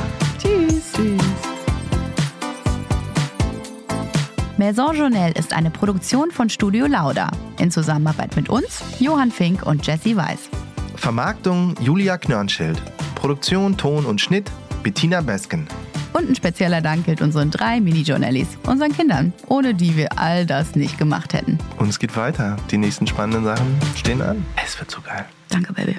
[SPEAKER 4] Maison Journal ist eine Produktion von Studio Lauda in Zusammenarbeit mit uns, Johann Fink und Jesse Weiß.
[SPEAKER 1] Vermarktung Julia Knörnschild. Produktion, Ton und Schnitt Bettina Besken.
[SPEAKER 4] Und ein spezieller Dank gilt unseren drei Mini-Journalies, unseren Kindern, ohne die wir all das nicht gemacht hätten.
[SPEAKER 1] Und es geht weiter. Die nächsten spannenden Sachen stehen an. Es wird so geil.
[SPEAKER 2] Danke, Baby.